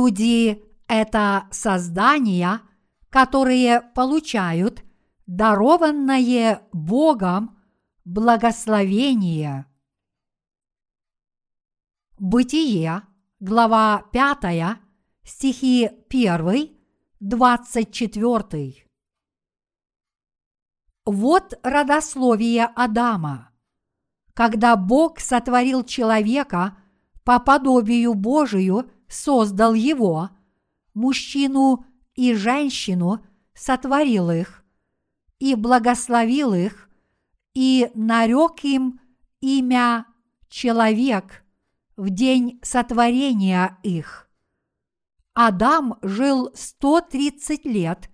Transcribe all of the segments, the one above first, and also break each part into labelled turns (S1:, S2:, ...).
S1: Люди – это создания, которые получают дарованное Богом благословение. Бытие, глава 5, стихи 1, 24. Вот родословие Адама. Когда Бог сотворил человека по подобию Божию, создал его, мужчину и женщину сотворил их, и благословил их, и нарек им имя человек в день сотворения их. Адам жил 130 лет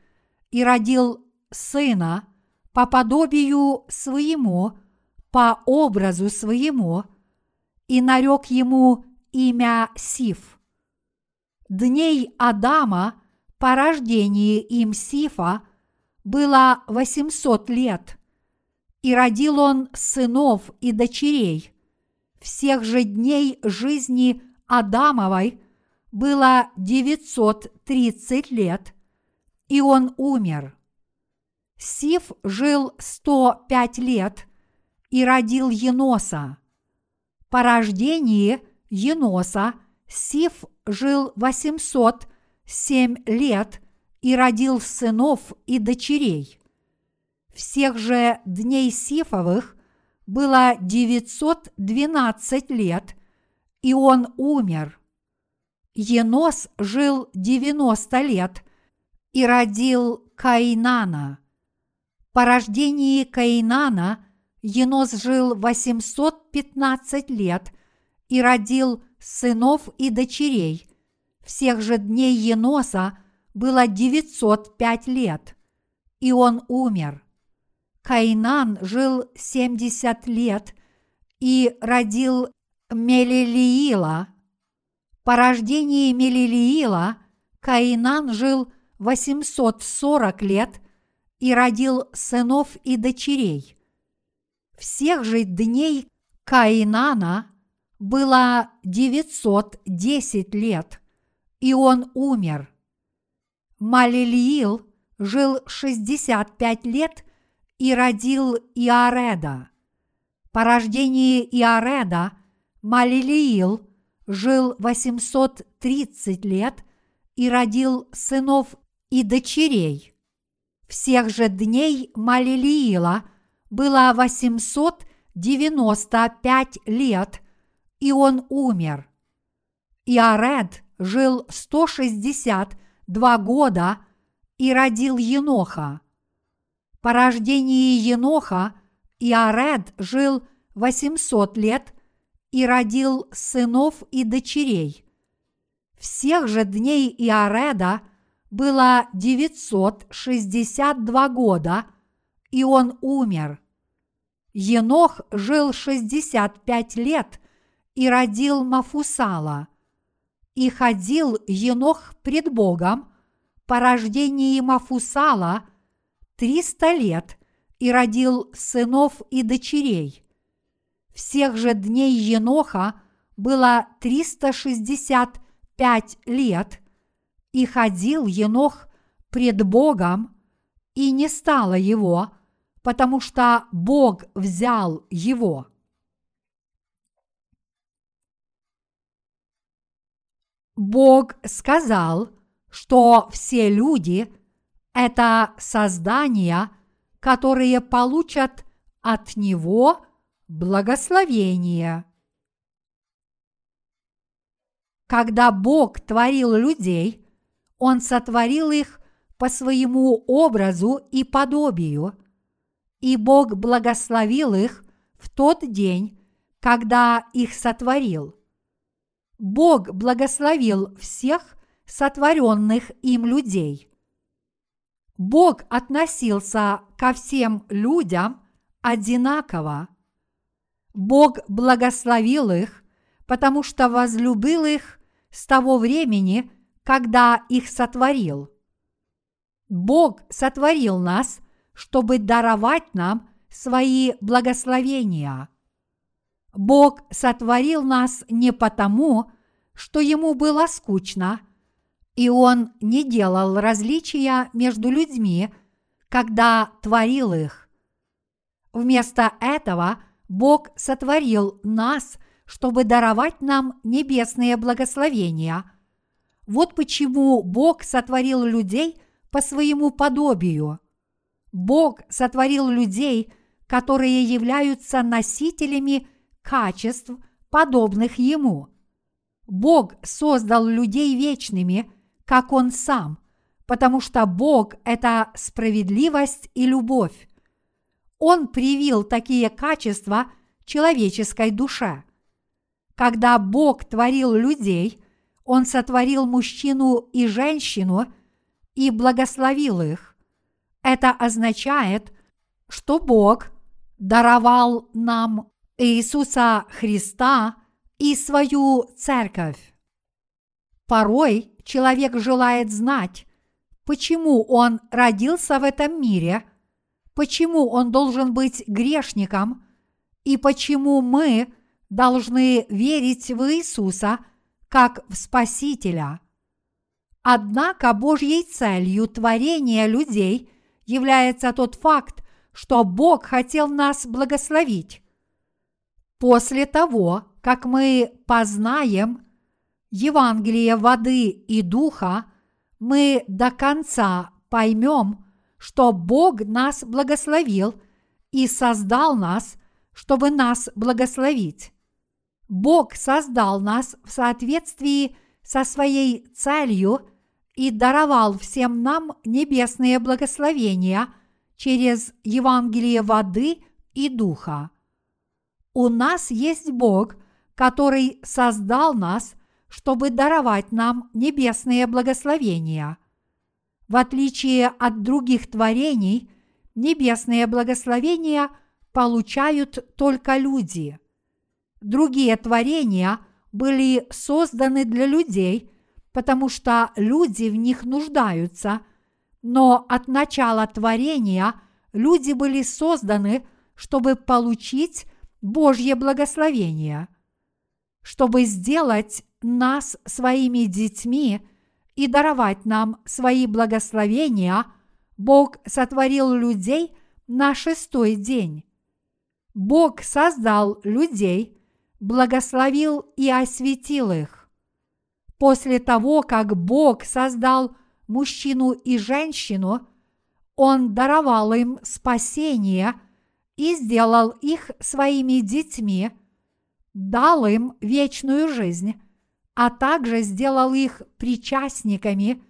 S1: и родил сына по подобию своему, по образу своему, и нарек ему имя Сиф. Дней Адама по рождении им Сифа было 800 лет, и родил он сынов и дочерей. Всех же дней жизни Адамовой было 930 лет, и он умер. Сиф жил 105 лет и родил Еноса. По рождении Еноса Сиф жил 807 лет и родил сынов и дочерей. Всех же дней Сифовых было 912 лет, и он умер. Енос жил 90 лет и родил Каинана. По рождении Каинана Енос жил 815 лет и родил сынов и дочерей. Всех же дней Еноса было 905 лет, и он умер. Каинан жил 70 лет и родил Мелилиила. По рождении Мелилиила Каинан жил 840 лет и родил сынов и дочерей. Всех же дней Каинана было 910 лет, и он умер. Малилиил жил 65 лет и родил Иареда. По рождении Иареда Малилиил жил 830 лет и родил сынов и дочерей. Всех же дней Малилиила было 895 лет, и он умер. Иаред жил 162 года и родил Еноха. По рождении Еноха Иаред жил 800 лет и родил сынов и дочерей. Всех же дней Иареда было 962 года, и он умер. Енох жил 65 лет и родил Мафусала. И ходил Енох пред Богом по рождении Мафусала – триста лет и родил сынов и дочерей. Всех же дней Еноха было триста шестьдесят пять лет, и ходил Енох пред Богом, и не стало его, потому что Бог взял его. Бог сказал, что все люди – это создания, которые получат от Него благословение. Когда Бог творил людей, Он сотворил их по своему образу и подобию, и Бог благословил их в тот день, когда их сотворил. Бог благословил всех сотворенных им людей. Бог относился ко всем людям одинаково. Бог благословил их, потому что возлюбил их с того времени, когда их сотворил. Бог сотворил нас, чтобы даровать нам свои благословения. Бог сотворил нас не потому, что ему было скучно, И он не делал различия между людьми, когда творил их. Вместо этого Бог сотворил нас, чтобы даровать нам небесные благословения. Вот почему Бог сотворил людей по своему подобию. Бог сотворил людей, которые являются носителями качеств, подобных Ему. Бог создал людей вечными, как Он сам, потому что Бог – это справедливость и любовь. Он привил такие качества человеческой душе. Когда Бог творил людей, Он сотворил мужчину и женщину и благословил их. Это означает, что Бог даровал нам Иисуса Христа и свою церковь. Порой человек желает знать, почему он родился в этом мире – почему он должен быть грешником и почему мы должны верить в Иисуса как в Спасителя. Однако Божьей целью творения людей является тот факт, что Бог хотел нас благословить. После того, как мы познаем Евангелие воды и духа, мы до конца поймем, что Бог нас благословил и создал нас, чтобы нас благословить. Бог создал нас в соответствии со своей целью и даровал всем нам небесные благословения через Евангелие воды и духа. У нас есть Бог, который создал нас, чтобы даровать нам небесные благословения – в отличие от других творений, небесные благословения получают только люди. Другие творения были созданы для людей, потому что люди в них нуждаются, но от начала творения люди были созданы, чтобы получить Божье благословение. Чтобы сделать нас своими детьми – и даровать нам свои благословения, Бог сотворил людей на шестой день. Бог создал людей, благословил и осветил их. После того, как Бог создал мужчину и женщину, Он даровал им спасение и сделал их своими детьми, дал им вечную жизнь а также сделал их причастниками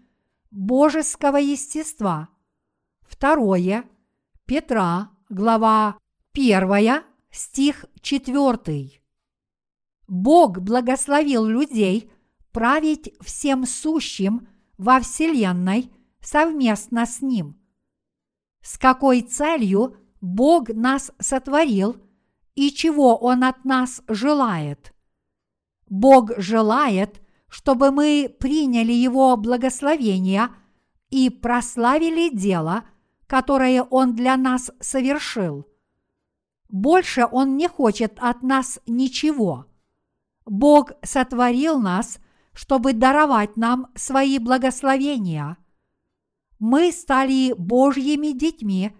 S1: божеского естества. Второе. Петра, глава 1, стих 4. Бог благословил людей править всем сущим во Вселенной совместно с Ним. С какой целью Бог нас сотворил и чего Он от нас желает – Бог желает, чтобы мы приняли Его благословение и прославили дело, которое Он для нас совершил. Больше Он не хочет от нас ничего. Бог сотворил нас, чтобы даровать нам свои благословения. Мы стали Божьими детьми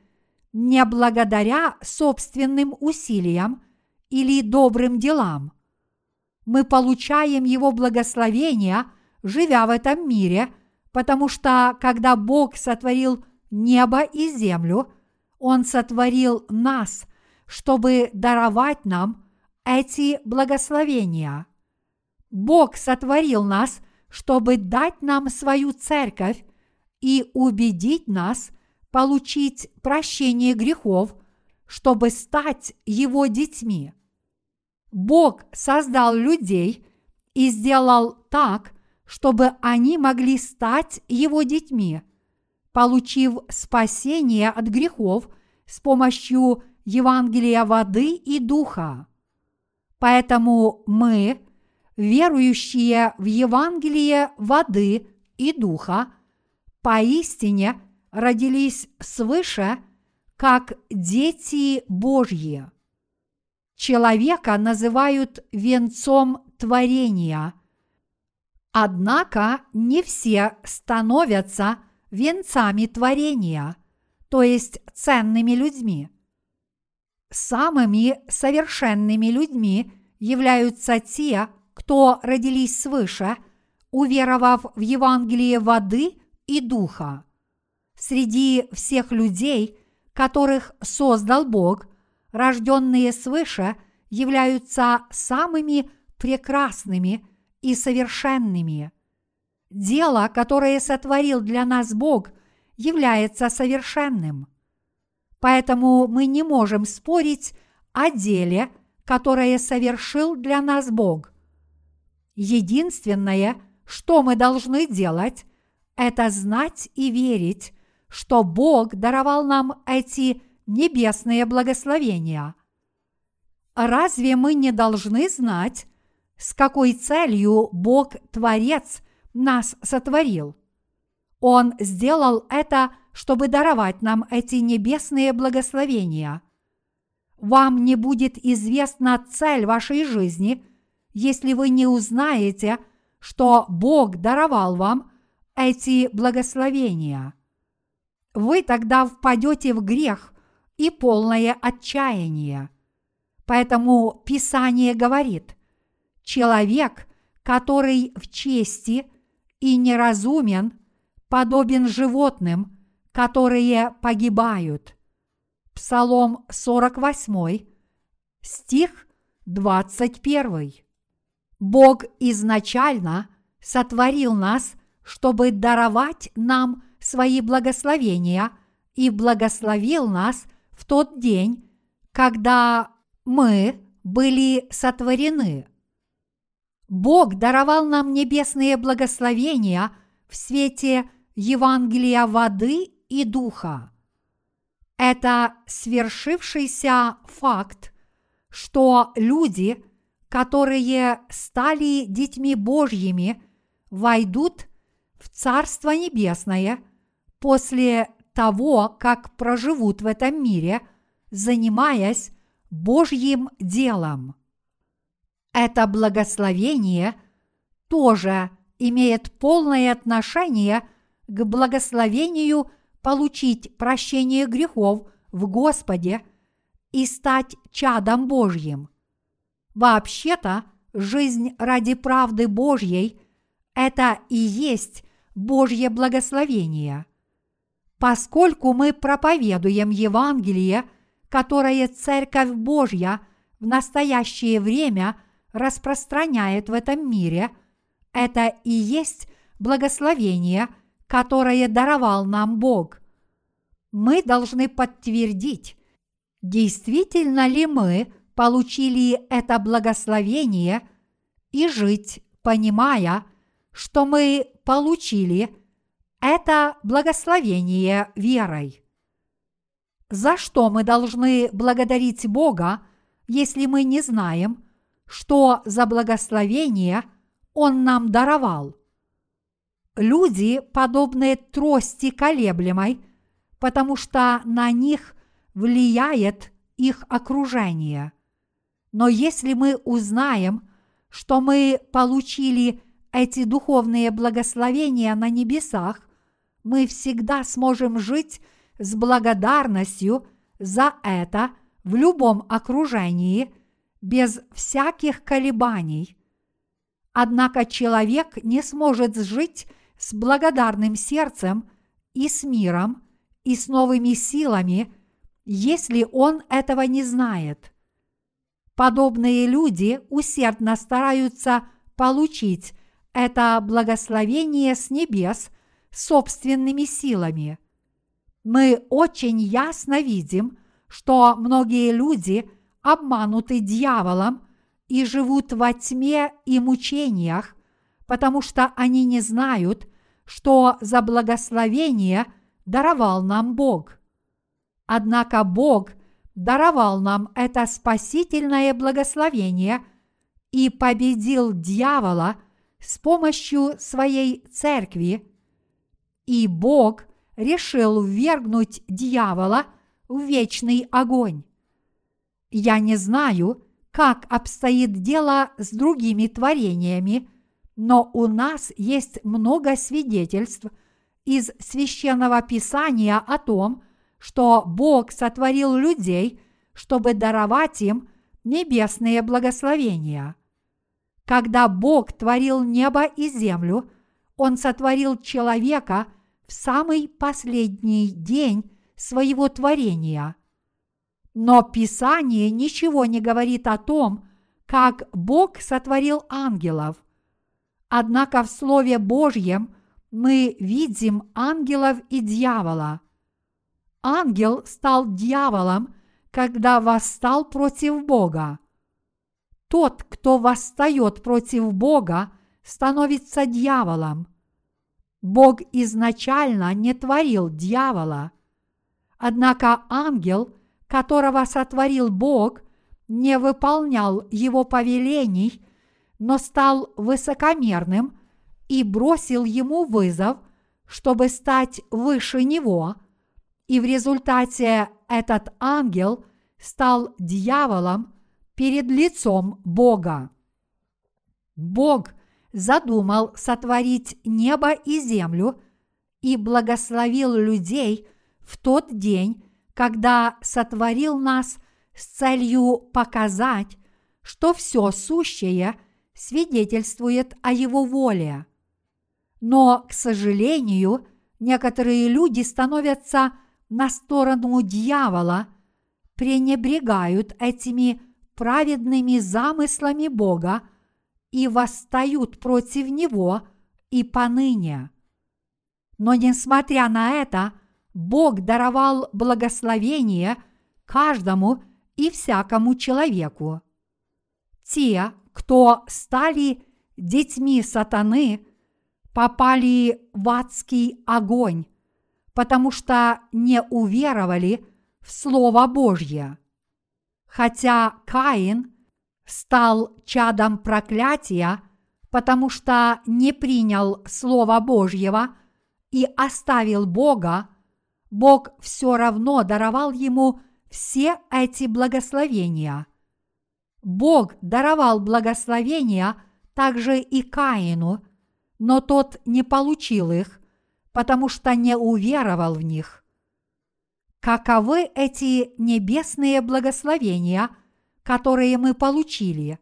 S1: не благодаря собственным усилиям или добрым делам – мы получаем Его благословение, живя в этом мире, потому что когда Бог сотворил небо и землю, Он сотворил нас, чтобы даровать нам эти благословения. Бог сотворил нас, чтобы дать нам свою церковь и убедить нас получить прощение грехов, чтобы стать Его детьми. Бог создал людей и сделал так, чтобы они могли стать Его детьми, получив спасение от грехов с помощью Евангелия воды и духа. Поэтому мы, верующие в Евангелие воды и духа, поистине родились свыше, как дети Божьи. Человека называют венцом творения, Однако не все становятся венцами творения, то есть ценными людьми. Самыми совершенными людьми являются те, кто родились свыше, уверовав в Евангелие воды и духа. Среди всех людей, которых создал Бог, рожденные свыше являются самыми прекрасными и совершенными. Дело, которое сотворил для нас Бог, является совершенным. Поэтому мы не можем спорить о деле, которое совершил для нас Бог. Единственное, что мы должны делать, это знать и верить, что Бог даровал нам эти небесные благословения. Разве мы не должны знать, с какой целью Бог Творец нас сотворил? Он сделал это, чтобы даровать нам эти небесные благословения. Вам не будет известна цель вашей жизни, если вы не узнаете, что Бог даровал вам эти благословения. Вы тогда впадете в грех и полное отчаяние. Поэтому Писание говорит, человек, который в чести и неразумен, подобен животным, которые погибают. Псалом 48, стих 21. Бог изначально сотворил нас, чтобы даровать нам свои благословения и благословил нас в тот день, когда мы были сотворены. Бог даровал нам небесные благословения в свете Евангелия воды и духа. Это свершившийся факт, что люди, которые стали детьми Божьими, войдут в Царство Небесное после того, как проживут в этом мире, занимаясь Божьим делом. Это благословение тоже имеет полное отношение к благословению получить прощение грехов в Господе и стать чадом Божьим. Вообще-то, жизнь ради правды Божьей – это и есть Божье благословение. Поскольку мы проповедуем Евангелие – которое Церковь Божья в настоящее время распространяет в этом мире, это и есть благословение, которое даровал нам Бог. Мы должны подтвердить, действительно ли мы получили это благословение и жить, понимая, что мы получили это благословение верой. За что мы должны благодарить Бога, если мы не знаем, что за благословение Он нам даровал? Люди подобны трости колеблемой, потому что на них влияет их окружение. Но если мы узнаем, что мы получили эти духовные благословения на небесах, мы всегда сможем жить с благодарностью за это в любом окружении, без всяких колебаний. Однако человек не сможет жить с благодарным сердцем и с миром и с новыми силами, если он этого не знает. Подобные люди усердно стараются получить это благословение с небес собственными силами – мы очень ясно видим, что многие люди обмануты дьяволом и живут во тьме и мучениях, потому что они не знают, что за благословение даровал нам Бог. Однако Бог даровал нам это спасительное благословение и победил дьявола с помощью своей церкви, и Бог – решил ввергнуть дьявола в вечный огонь. Я не знаю, как обстоит дело с другими творениями, Но у нас есть много свидетельств из священного писания о том, что Бог сотворил людей, чтобы даровать им небесные благословения. Когда Бог творил небо и землю, Он сотворил человека в самый последний день своего творения. Но Писание ничего не говорит о том, как Бог сотворил ангелов. Однако в Слове Божьем мы видим ангелов и дьявола. Ангел стал дьяволом, когда восстал против Бога. Тот, кто восстает против Бога, становится дьяволом. Бог изначально не творил дьявола. Однако ангел, которого сотворил Бог, не выполнял его повелений, но стал высокомерным и бросил ему вызов, чтобы стать выше него, и в результате этот ангел стал дьяволом перед лицом Бога. Бог задумал сотворить небо и землю и благословил людей в тот день, когда сотворил нас с целью показать, что все сущее свидетельствует о Его воле. Но, к сожалению, некоторые люди становятся на сторону дьявола, пренебрегают этими праведными замыслами Бога и восстают против Него и поныне. Но несмотря на это, Бог даровал благословение каждому и всякому человеку. Те, кто стали детьми сатаны, попали в адский огонь, потому что не уверовали в Слово Божье. Хотя Каин стал чадом проклятия, потому что не принял Слова Божьего и оставил Бога, Бог все равно даровал ему все эти благословения. Бог даровал благословения также и Каину, но тот не получил их, потому что не уверовал в них. Каковы эти небесные благословения, которые мы получили?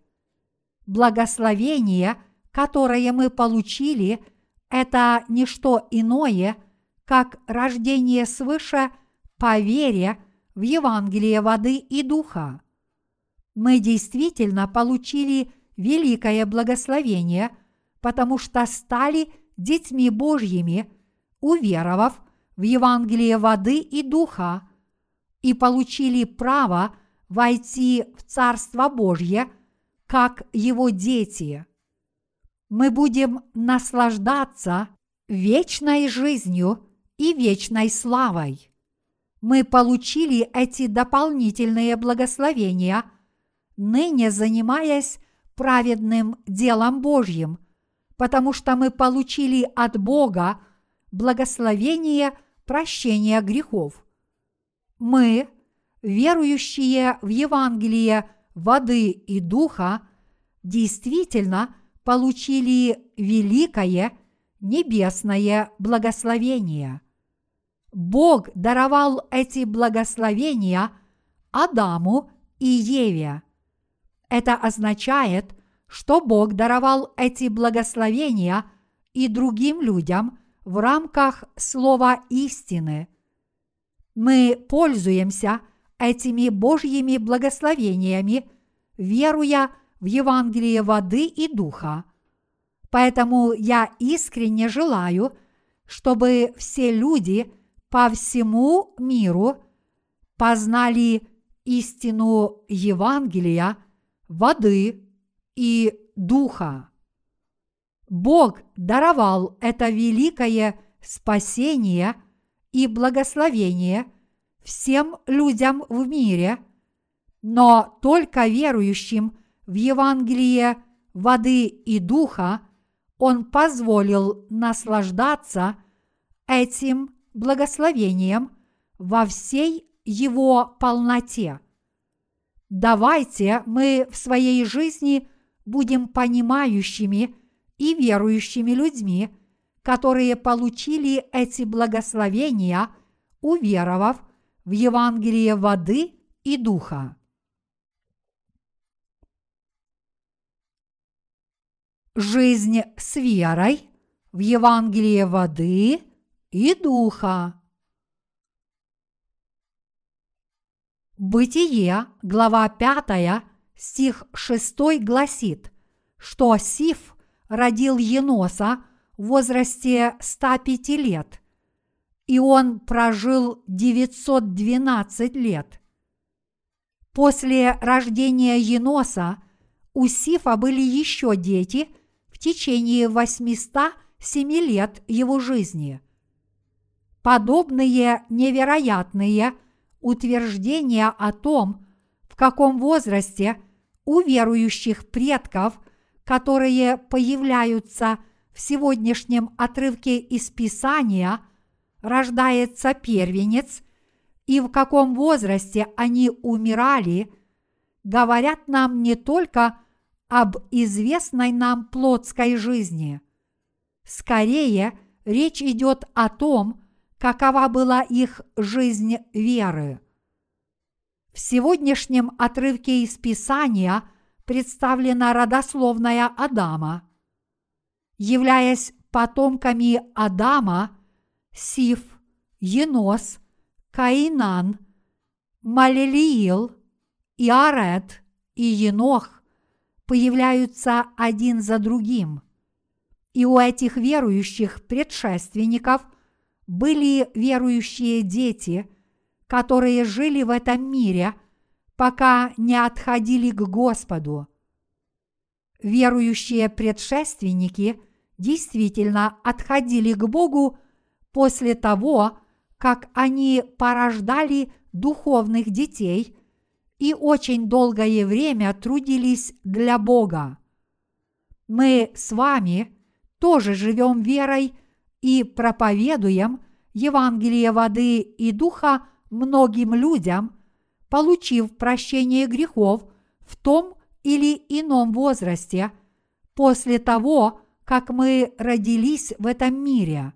S1: Благословение, которое мы получили, это не что иное, как рождение свыше по вере в Евангелие воды и духа. Мы действительно получили великое благословение, потому что стали детьми Божьими, уверовав в Евангелие воды и духа, и получили право войти в Царство Божье, как его дети. Мы будем наслаждаться вечной жизнью и вечной славой. Мы получили эти дополнительные благословения, ныне занимаясь праведным делом Божьим, потому что мы получили от Бога благословение прощения грехов. Мы, верующие в Евангелие воды и духа, действительно получили великое небесное благословение. Бог даровал эти благословения Адаму и Еве. Это означает, что Бог даровал эти благословения и другим людям в рамках слова истины. Мы пользуемся этими Божьими благословениями, веруя в Евангелие воды и духа. Поэтому я искренне желаю, чтобы все люди по всему миру познали истину Евангелия, воды и духа. Бог даровал это великое спасение и благословение всем людям в мире, но только верующим в Евангелие воды и духа Он позволил наслаждаться этим благословением во всей его полноте. Давайте мы в своей жизни будем понимающими и верующими людьми, которые получили эти благословения, уверовав в Евангелие воды и духа. Жизнь с верой в Евангелие воды и духа. Бытие, глава 5, стих 6 гласит, что Сиф родил Еноса в возрасте 105 лет, и он прожил 912 лет. После рождения Еноса у Сифа были еще дети в течение 807 лет его жизни. Подобные невероятные утверждения о том, в каком возрасте у верующих предков, которые появляются в сегодняшнем отрывке из Писания, рождается первенец, и в каком возрасте они умирали, говорят нам не только об известной нам плотской жизни. Скорее, речь идет о том, какова была их жизнь веры. В сегодняшнем отрывке из Писания представлена родословная Адама. Являясь потомками Адама, Сиф, Енос, Каинан, Малелиил, Иарет и Енох появляются один за другим. И у этих верующих предшественников были верующие дети, которые жили в этом мире, пока не отходили к Господу. Верующие предшественники действительно отходили к Богу после того, как они порождали духовных детей и очень долгое время трудились для Бога. Мы с вами тоже живем верой и проповедуем Евангелие воды и духа многим людям, получив прощение грехов в том или ином возрасте после того, как мы родились в этом мире.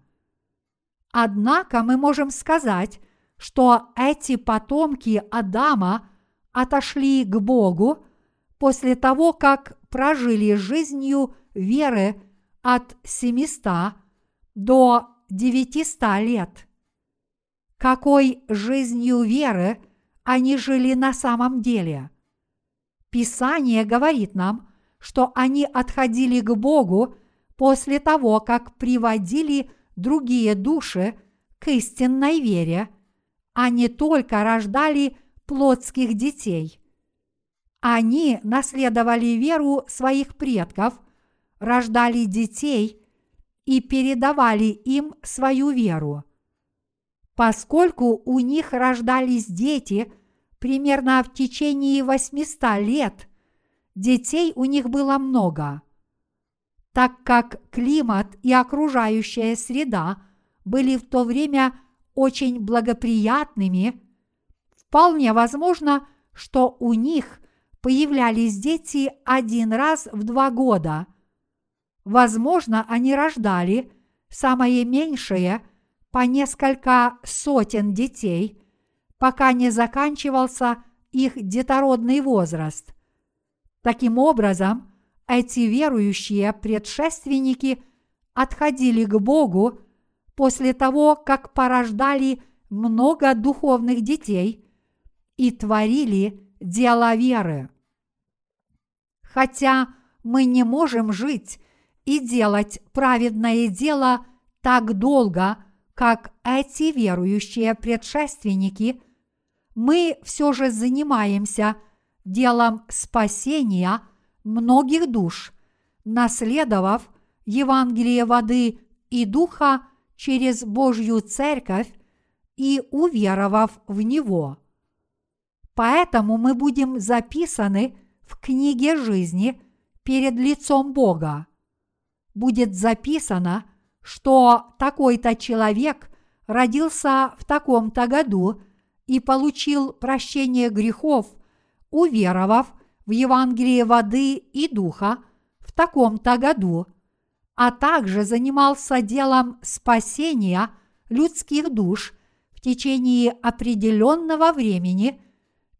S1: Однако мы можем сказать, что эти потомки Адама отошли к Богу после того, как прожили жизнью веры от 700 до 900 лет. Какой жизнью веры они жили на самом деле? Писание говорит нам, что они отходили к Богу после того, как приводили другие души к истинной вере, а не только рождали плотских детей. Они наследовали веру своих предков, рождали детей и передавали им свою веру. Поскольку у них рождались дети примерно в течение 800 лет, детей у них было много. Так как климат и окружающая среда были в то время очень благоприятными, вполне возможно, что у них появлялись дети один раз в два года – Возможно, они рождали самое меньшее по несколько сотен детей, пока не заканчивался их детородный возраст. Таким образом, эти верующие предшественники отходили к Богу после того, как порождали много духовных детей и творили дело веры. Хотя мы не можем жить и делать праведное дело так долго, как эти верующие предшественники, мы все же занимаемся делом спасения многих душ, наследовав Евангелие воды и духа через Божью Церковь и уверовав в Него. Поэтому мы будем записаны в книге жизни перед лицом Бога будет записано, что такой-то человек родился в таком-то году и получил прощение грехов, уверовав в Евангелие воды и духа в таком-то году, а также занимался делом спасения людских душ в течение определенного времени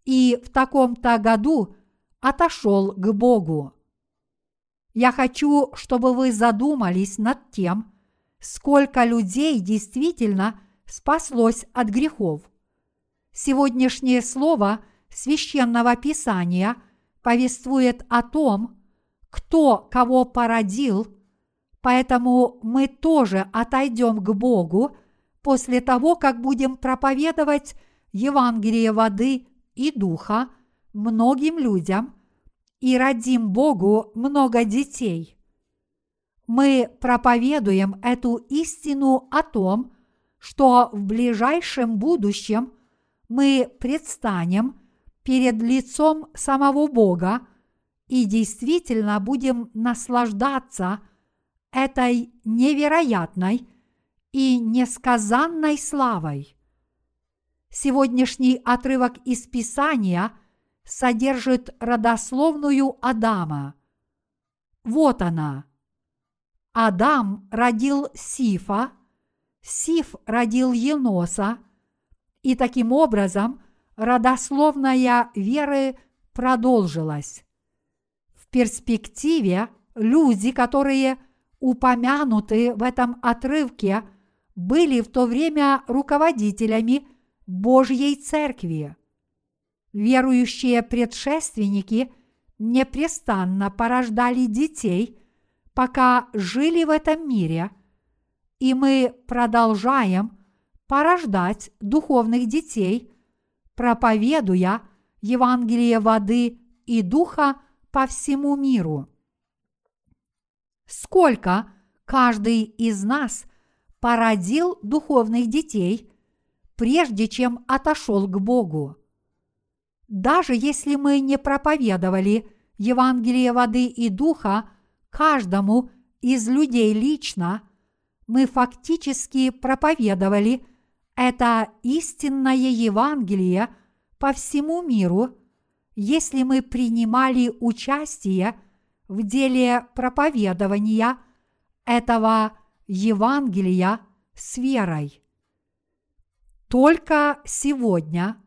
S1: и в таком-то году отошел к Богу. Я хочу, чтобы вы задумались над тем, сколько людей действительно спаслось от грехов. Сегодняшнее слово священного писания повествует о том, кто кого породил, поэтому мы тоже отойдем к Богу после того, как будем проповедовать Евангелие воды и духа многим людям и родим Богу много детей. Мы проповедуем эту истину о том, что в ближайшем будущем мы предстанем перед лицом самого Бога и действительно будем наслаждаться этой невероятной и несказанной славой. Сегодняшний отрывок из Писания содержит родословную Адама. Вот она. Адам родил Сифа, Сиф родил Еноса, и таким образом родословная веры продолжилась. В перспективе люди, которые упомянуты в этом отрывке, были в то время руководителями Божьей Церкви. Верующие предшественники непрестанно порождали детей, пока жили в этом мире, и мы продолжаем порождать духовных детей, проповедуя Евангелие воды и духа по всему миру. Сколько каждый из нас породил духовных детей, прежде чем отошел к Богу. Даже если мы не проповедовали Евангелие воды и духа каждому из людей лично, мы фактически проповедовали это истинное Евангелие по всему миру, если мы принимали участие в деле проповедования этого Евангелия с верой. Только сегодня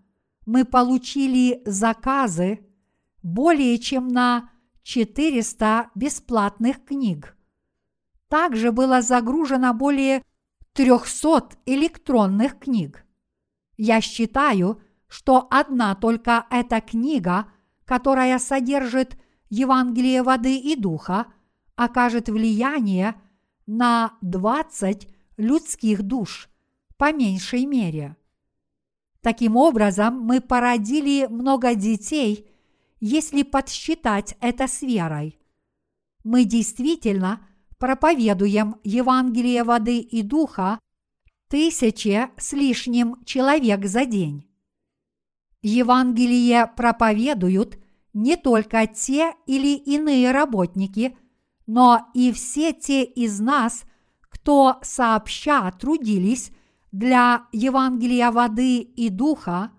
S1: мы получили заказы более чем на 400 бесплатных книг. Также было загружено более 300 электронных книг. Я считаю, что одна только эта книга, которая содержит Евангелие воды и духа, окажет влияние на 20 людских душ, по меньшей мере. Таким образом, мы породили много детей, если подсчитать это с верой. Мы действительно проповедуем Евангелие воды и духа тысяче с лишним человек за день. Евангелие проповедуют не только те или иные работники, но и все те из нас, кто сообща трудились для Евангелия воды и духа,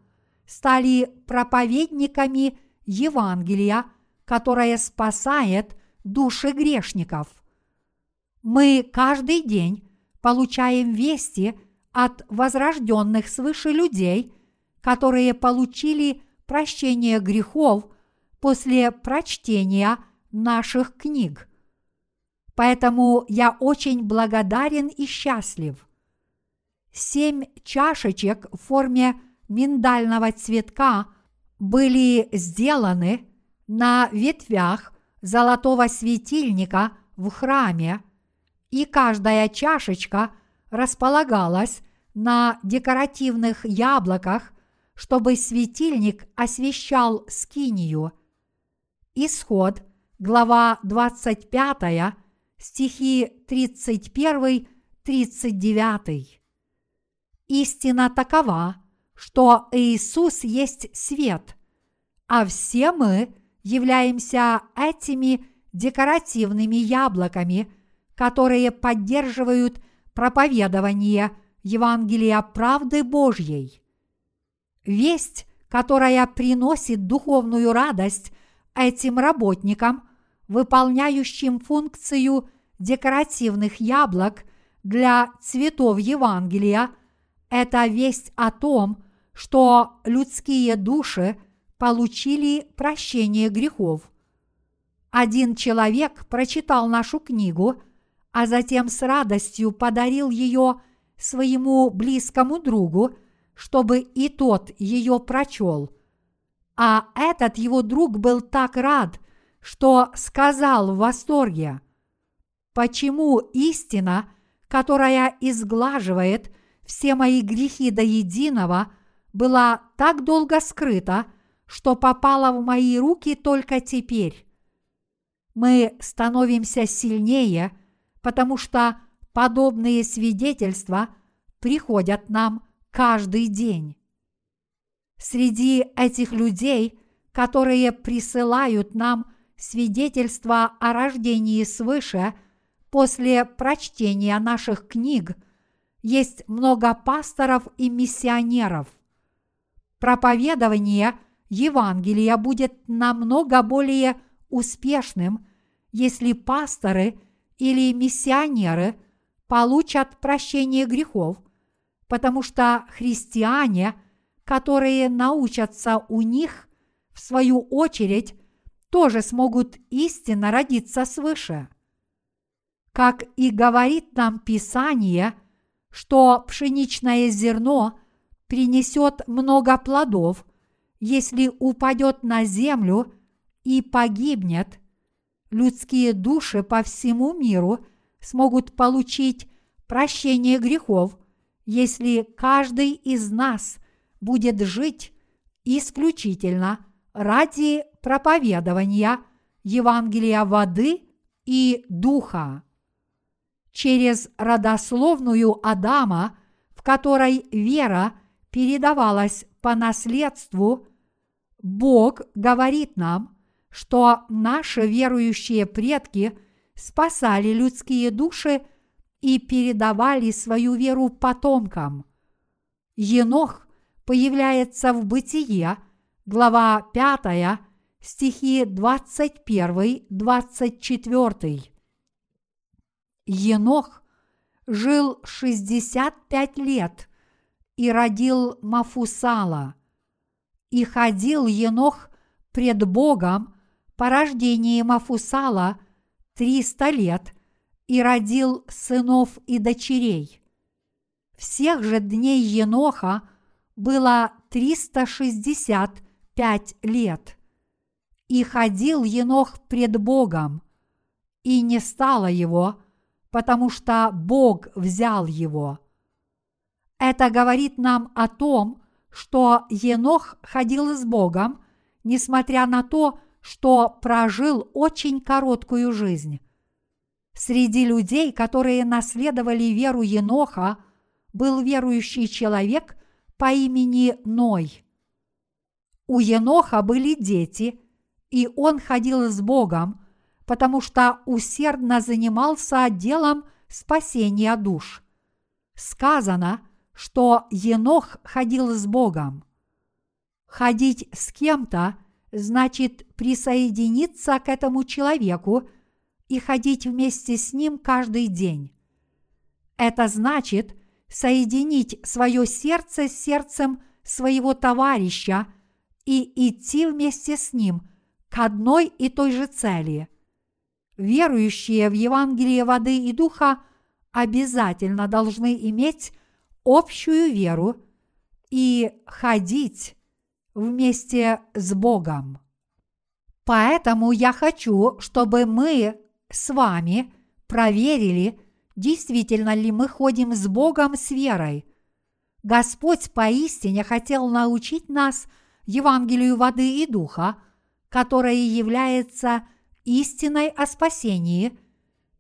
S1: стали проповедниками Евангелия, которое спасает души грешников – мы каждый день получаем вести от возрожденных свыше людей, которые получили прощение грехов после прочтения наших книг. Поэтому я очень благодарен и счастлив. Семь чашечек в форме миндального цветка были сделаны на ветвях золотого светильника в храме – и каждая чашечка располагалась на декоративных яблоках, чтобы светильник освещал скинию. Исход, глава 25, стихи 31-39. Истина такова, что Иисус есть свет, а все мы являемся этими декоративными яблоками – которые поддерживают проповедование Евангелия правды Божьей. Весть, которая приносит духовную радость этим работникам, выполняющим функцию декоративных яблок для цветов Евангелия – это весть о том, что людские души получили прощение грехов. Один человек прочитал нашу книгу, а затем с радостью подарил ее своему близкому другу, чтобы и тот ее прочел. А этот его друг был так рад, что сказал в восторге, «Почему истина, которая изглаживает все мои грехи до единого, была так долго скрыта, что попала в мои руки только теперь?» Мы становимся сильнее, потому что подобные свидетельства приходят нам каждый день. Среди этих людей, которые присылают нам свидетельства о рождении свыше после прочтения наших книг, есть много пасторов и миссионеров. Проповедование Евангелия будет намного более успешным, если пасторы или миссионеры получат прощение грехов, потому что христиане, которые научатся у них, в свою очередь, тоже смогут истинно родиться свыше. Как и говорит нам Писание, что пшеничное зерно принесет много плодов, если упадет на землю и погибнет, людские души по всему миру смогут получить прощение грехов, если каждый из нас будет жить исключительно ради проповедования Евангелия воды и духа. Через родословную Адама, в которой вера передавалась по наследству, Бог говорит нам, что наши верующие предки спасали людские души и передавали свою веру потомкам. Енох появляется в Бытие, глава 5, стихи 21-24. Енох жил 65 лет и родил Мафусала. И ходил Енох пред Богом по рождении Мафусала 300 лет и родил сынов и дочерей. Всех же дней Еноха было 365 лет. И ходил Енох пред Богом, и не стало его, потому что Бог взял его. Это говорит нам о том, что Енох ходил с Богом, несмотря на то, что прожил очень короткую жизнь. Среди людей, которые наследовали веру Еноха, был верующий человек по имени Ной. У Еноха были дети, и он ходил с Богом, потому что усердно занимался делом спасения душ. Сказано, что Енох ходил с Богом. Ходить с кем-то значит присоединиться к этому человеку и ходить вместе с ним каждый день. Это значит соединить свое сердце с сердцем своего товарища и идти вместе с ним к одной и той же цели. Верующие в Евангелие воды и духа обязательно должны иметь общую веру и ходить вместе с Богом. Поэтому я хочу, чтобы мы с вами проверили, действительно ли мы ходим с Богом с верой. Господь поистине хотел научить нас Евангелию воды и духа, которое является истиной о спасении,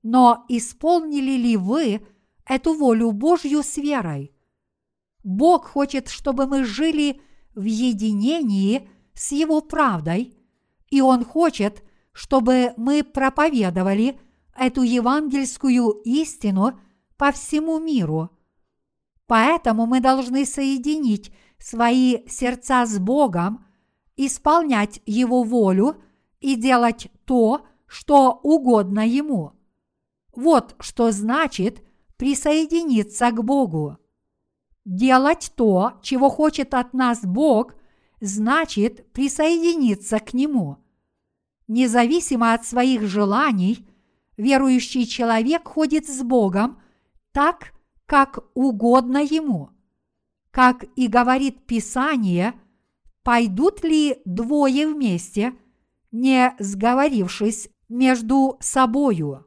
S1: но исполнили ли вы эту волю Божью с верой? Бог хочет, чтобы мы жили в единении с Его правдой, и Он хочет, чтобы мы проповедовали эту евангельскую истину по всему миру. Поэтому мы должны соединить свои сердца с Богом, исполнять Его волю и делать то, что угодно Ему. Вот что значит присоединиться к Богу. Делать то, чего хочет от нас Бог, значит присоединиться к Нему. Независимо от своих желаний, верующий человек ходит с Богом так, как угодно ему. Как и говорит Писание, пойдут ли двое вместе, не сговорившись между собою?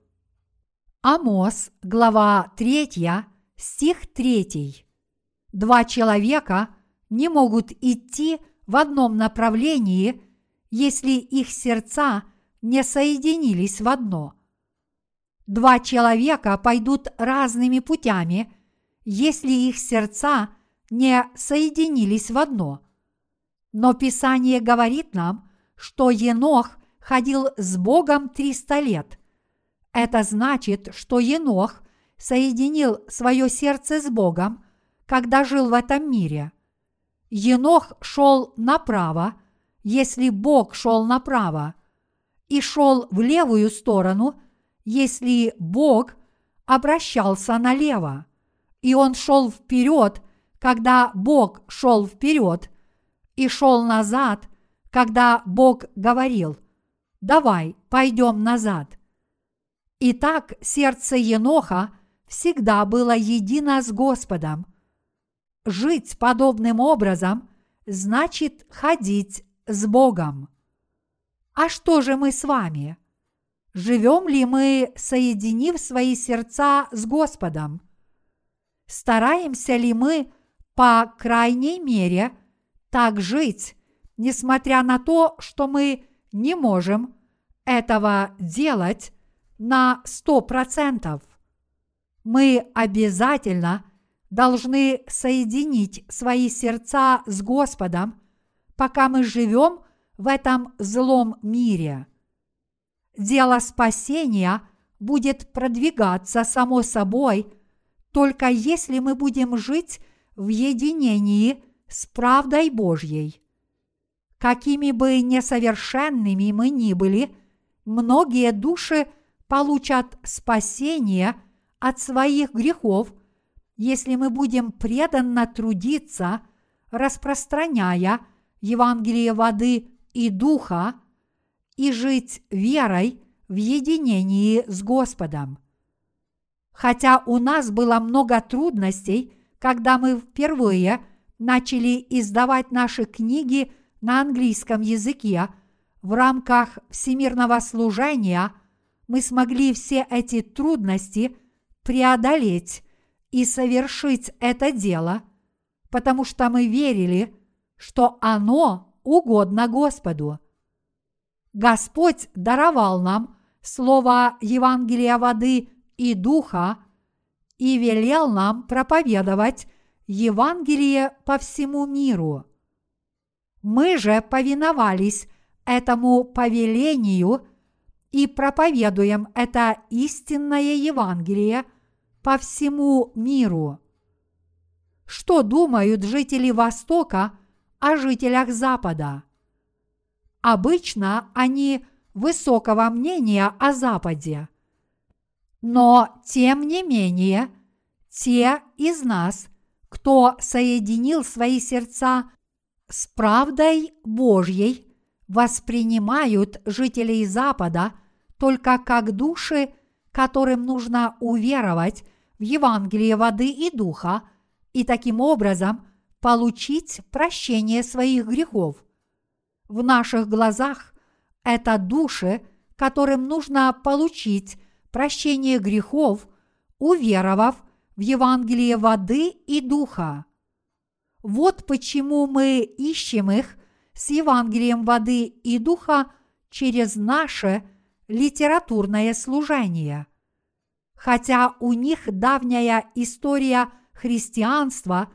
S1: Амос, глава 3, стих 3. Два человека не могут идти в одном направлении, если их сердца не соединились в одно. Два человека пойдут разными путями, если их сердца не соединились в одно. Но Писание говорит нам, что Енох ходил с Богом 300 лет. Это значит, что Енох соединил свое сердце с Богом, когда жил в этом мире. Енох шел направо, если Бог шел направо, и шел в левую сторону, если Бог обращался налево, и он шел вперед, когда Бог шел вперед, и шел назад, когда Бог говорил, давай пойдем назад. Итак, сердце Еноха всегда было едино с Господом. Жить подобным образом значит ходить с Богом. А что же мы с вами? Живем ли мы, соединив свои сердца с Господом? Стараемся ли мы, по крайней мере, так жить, несмотря на то, что мы не можем этого делать на сто процентов? Мы обязательно должны соединить свои сердца с Господом, пока мы живем в этом злом мире – дело спасения будет продвигаться само собой, только если мы будем жить в единении с правдой Божьей. Какими бы несовершенными мы ни были, многие души получат спасение от своих грехов, если мы будем преданно трудиться, распространяя Евангелие воды и духа, и жить верой в единении с Господом. Хотя у нас было много трудностей, когда мы впервые начали издавать наши книги на английском языке в рамках всемирного служения, мы смогли все эти трудности преодолеть и совершить это дело, потому что мы верили, что оно угодно Господу. Господь даровал нам слово Евангелия воды и духа и велел нам проповедовать Евангелие по всему миру. Мы же повиновались этому повелению и проповедуем это истинное Евангелие по всему миру. Что думают жители Востока о жителях Запада? Обычно они высокого мнения о Западе. Но, тем не менее, те из нас, кто соединил свои сердца с правдой Божьей, воспринимают жителей Запада только как души, которым нужно уверовать в Евангелие воды и духа и таким образом получить прощение своих грехов в наших глазах это души, которым нужно получить прощение грехов, уверовав в Евангелие воды и духа. Вот почему мы ищем их с Евангелием воды и духа через наше литературное служение. Хотя у них давняя история христианства,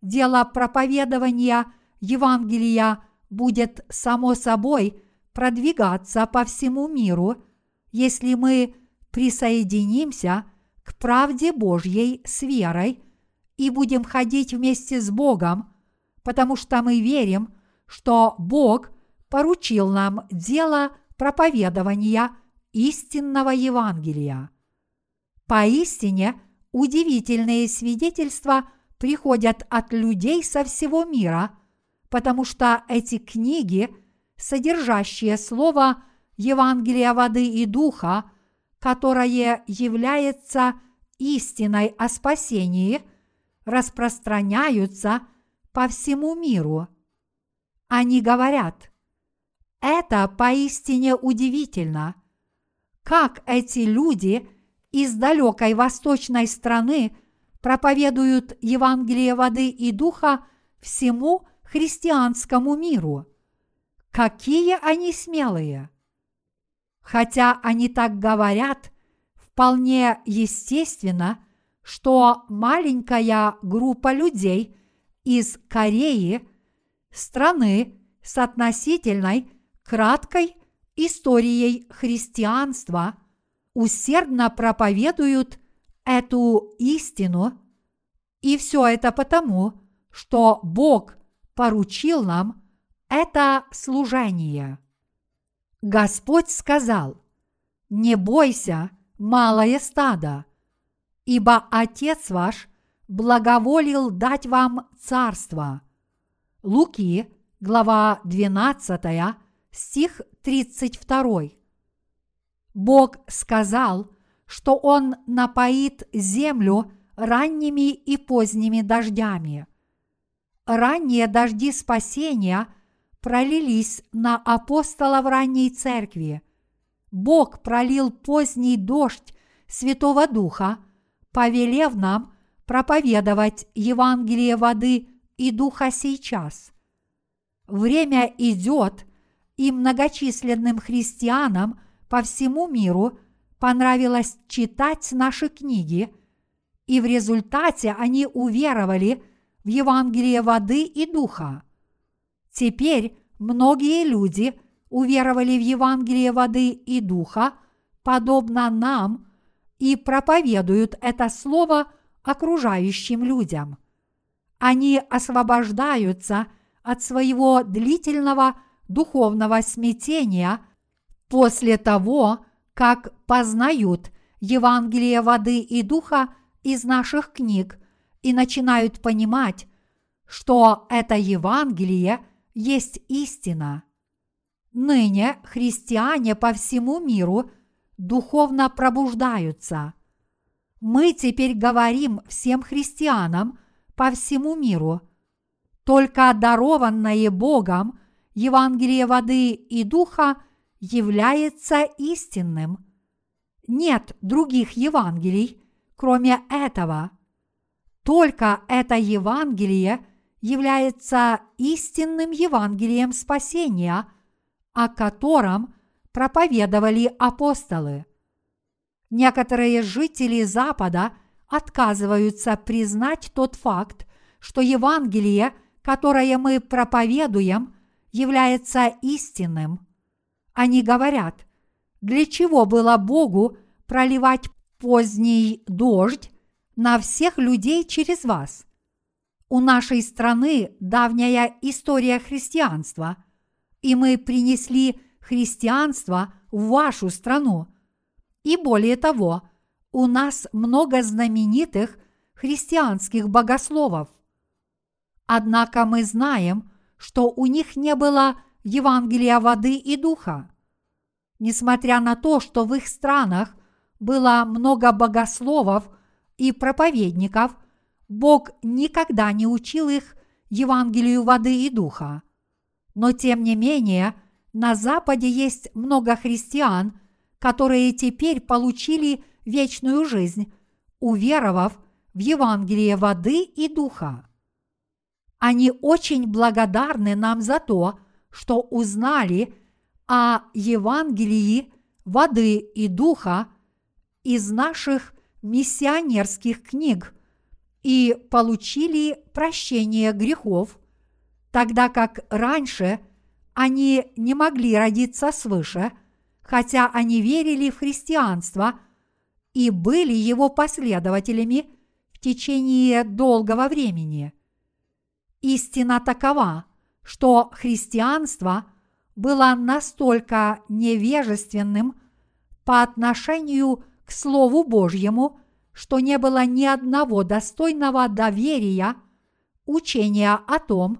S1: дело проповедования Евангелия будет само собой продвигаться по всему миру, если мы присоединимся к правде Божьей с верой и будем ходить вместе с Богом, потому что мы верим, что Бог поручил нам дело проповедования истинного Евангелия. Поистине удивительные свидетельства приходят от людей со всего мира, потому что эти книги, содержащие слово Евангелия воды и духа, которое является истиной о спасении, распространяются по всему миру. Они говорят, это поистине удивительно, как эти люди из далекой восточной страны проповедуют Евангелие воды и духа всему христианскому миру. Какие они смелые! Хотя они так говорят, вполне естественно, что маленькая группа людей из Кореи, страны с относительной краткой историей христианства, усердно проповедуют эту истину, и все это потому, что Бог поручил нам это служение. Господь сказал, «Не бойся, малое стадо, ибо Отец ваш благоволил дать вам царство». Луки, глава 12, стих 32. Бог сказал, что Он напоит землю ранними и поздними дождями. Ранние дожди спасения пролились на апостолов ранней церкви. Бог пролил поздний дождь Святого Духа, повелев нам проповедовать Евангелие воды и Духа сейчас. Время идет, и многочисленным христианам по всему миру понравилось читать наши книги, и в результате они уверовали в Евангелие воды и Духа. Теперь многие люди уверовали в Евангелие воды и духа, подобно нам, и проповедуют это слово окружающим людям. Они освобождаются от своего длительного духовного смятения после того, как познают Евангелие воды и духа из наших книг и начинают понимать, что это Евангелие – есть истина. Ныне христиане по всему миру духовно пробуждаются. Мы теперь говорим всем христианам по всему миру, только дарованное Богом Евангелие воды и духа является истинным. Нет других Евангелий, кроме этого. Только это Евангелие – является истинным Евангелием спасения, о котором проповедовали апостолы. Некоторые жители Запада отказываются признать тот факт, что Евангелие, которое мы проповедуем, является истинным. Они говорят, для чего было Богу проливать поздний дождь на всех людей через вас? У нашей страны давняя история христианства, и мы принесли христианство в вашу страну. И более того, у нас много знаменитых христианских богословов. Однако мы знаем, что у них не было Евангелия воды и духа. Несмотря на то, что в их странах было много богословов и проповедников – Бог никогда не учил их Евангелию воды и духа. Но тем не менее, на Западе есть много христиан, которые теперь получили вечную жизнь, уверовав в Евангелие воды и духа. Они очень благодарны нам за то, что узнали о Евангелии воды и духа из наших миссионерских книг – и получили прощение грехов, тогда как раньше они не могли родиться свыше, хотя они верили в христианство и были его последователями в течение долгого времени. Истина такова, что христианство было настолько невежественным по отношению к Слову Божьему, что не было ни одного достойного доверия учения о том,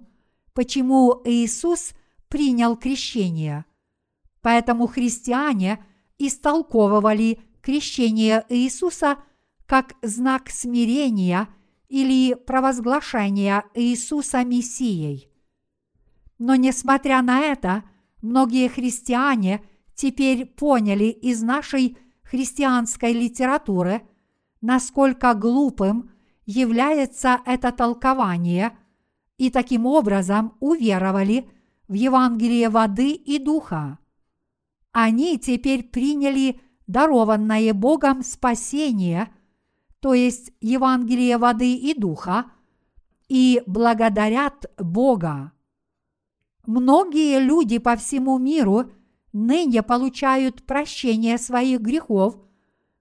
S1: почему Иисус принял крещение. Поэтому христиане истолковывали крещение Иисуса как знак смирения или провозглашения Иисуса Мессией. Но несмотря на это, многие христиане теперь поняли из нашей христианской литературы, насколько глупым является это толкование, и таким образом уверовали в Евангелие воды и духа. Они теперь приняли дарованное Богом спасение, то есть Евангелие воды и духа, и благодарят Бога. Многие люди по всему миру ныне получают прощение своих грехов,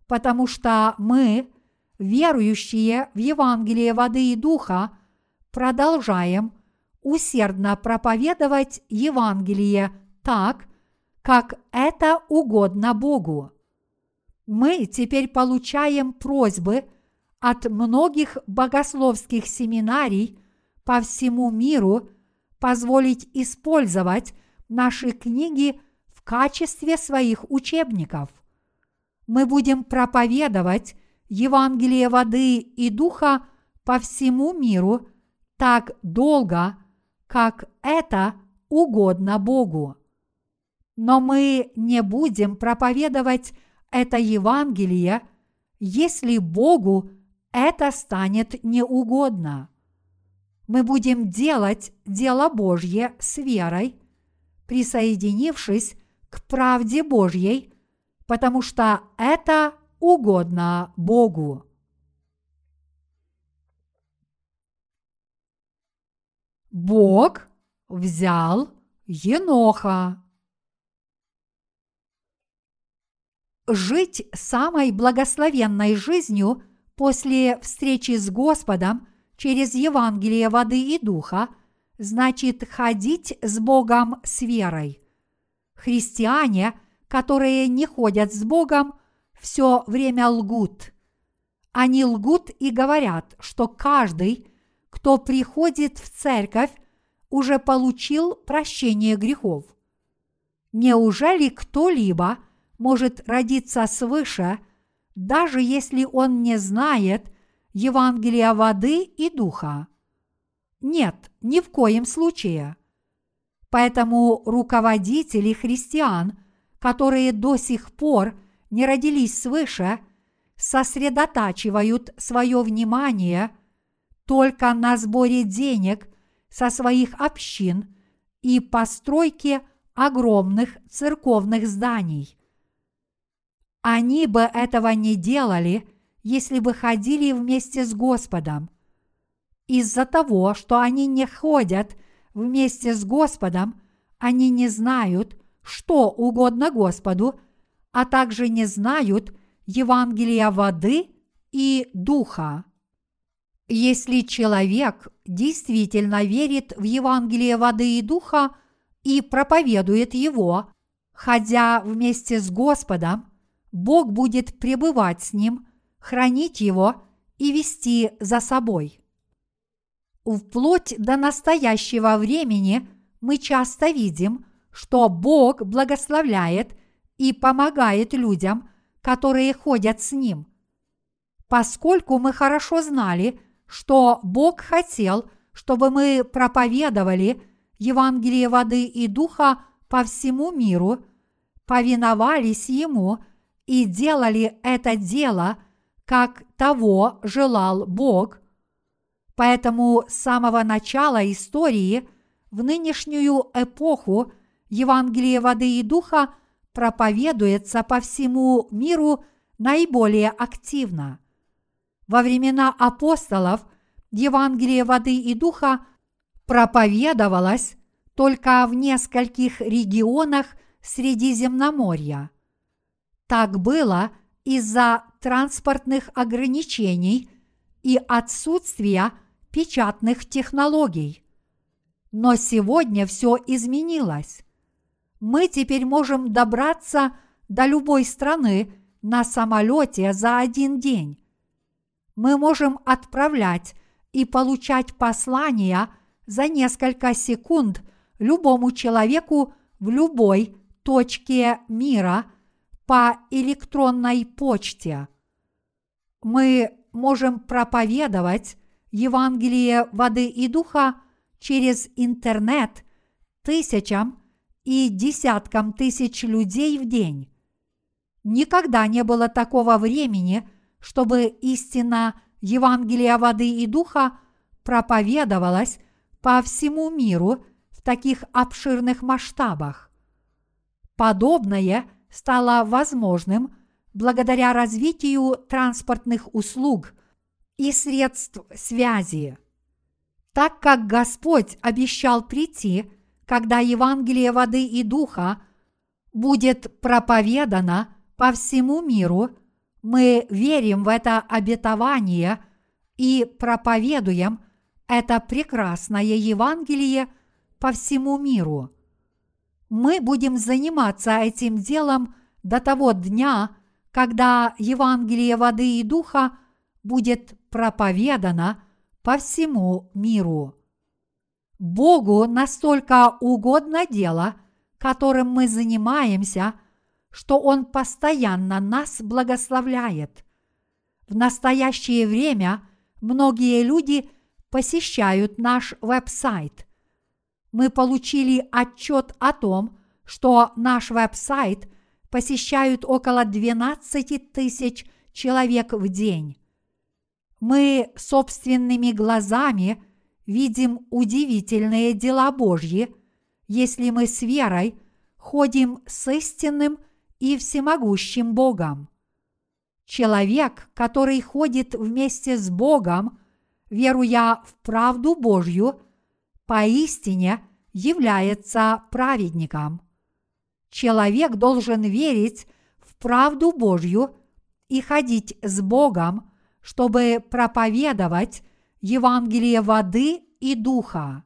S1: потому что мы, верующие в Евангелие воды и духа, продолжаем усердно проповедовать Евангелие так, как это угодно Богу. Мы теперь получаем просьбы от многих богословских семинарий по всему миру позволить использовать наши книги в качестве своих учебников. Мы будем проповедовать Евангелие воды и духа по всему миру так долго, как это угодно Богу. Но мы не будем проповедовать это Евангелие, если Богу это станет неугодно. Мы будем делать дело Божье с верой, присоединившись к правде Божьей, потому что это угодно Богу. Бог взял Еноха. Жить самой благословенной жизнью после встречи с Господом через Евангелие воды и духа значит ходить с Богом с верой. Христиане, которые не ходят с Богом, все время лгут. Они лгут и говорят, что каждый – кто приходит в церковь, уже получил прощение грехов. Неужели кто-либо может родиться свыше, даже если он не знает Евангелия воды и духа? Нет, ни в коем случае. Поэтому руководители христиан, которые до сих пор не родились свыше, сосредотачивают свое внимание – только на сборе денег со своих общин и постройке огромных церковных зданий. Они бы этого не делали, если бы ходили вместе с Господом. Из-за того, что они не ходят вместе с Господом, они не знают, что угодно Господу, а также не знают Евангелия воды и духа. Если человек действительно верит в Евангелие воды и духа и проповедует его, ходя вместе с Господом, Бог будет пребывать с ним, хранить его и вести за собой. Вплоть до настоящего времени мы часто видим, что Бог благословляет и помогает людям, которые ходят с Ним. Поскольку мы хорошо знали, что Бог хотел, чтобы мы проповедовали Евангелие воды и духа по всему миру, повиновались Ему и делали это дело, как того желал Бог. Поэтому с самого начала истории в нынешнюю эпоху Евангелие воды и духа проповедуется по всему миру наиболее активно – во времена апостолов Евангелие воды и духа проповедовалось только в нескольких регионах Средиземноморья. Так было из-за транспортных ограничений и отсутствия печатных технологий. Но сегодня все изменилось. Мы теперь можем добраться до любой страны на самолете за один день. Мы можем отправлять и получать послания за несколько секунд любому человеку в любой точке мира по электронной почте. Мы можем проповедовать Евангелие воды и духа через интернет тысячам и десяткам тысяч людей в день. Никогда не было такого времени, чтобы истина Евангелия воды и духа проповедовалась по всему миру в таких обширных масштабах. Подобное стало возможным благодаря развитию транспортных услуг и средств связи. Так как Господь обещал прийти, когда Евангелие воды и духа будет проповедано по всему миру, мы верим в это обетование и проповедуем это прекрасное Евангелие по всему миру. Мы будем заниматься этим делом до того дня, когда Евангелие воды и духа будет проповедано по всему миру. Богу настолько угодно дело, которым мы занимаемся, что Он постоянно нас благословляет. В настоящее время многие люди посещают наш веб-сайт. Мы получили отчет о том, что наш веб-сайт посещают около 12 тысяч человек в день. Мы собственными глазами видим удивительные дела Божьи, если мы с верой ходим с истинным и всемогущим Богом. Человек, который ходит вместе с Богом, веруя в правду Божью, поистине является праведником. Человек должен верить в правду Божью и ходить с Богом, чтобы проповедовать Евангелие воды и духа.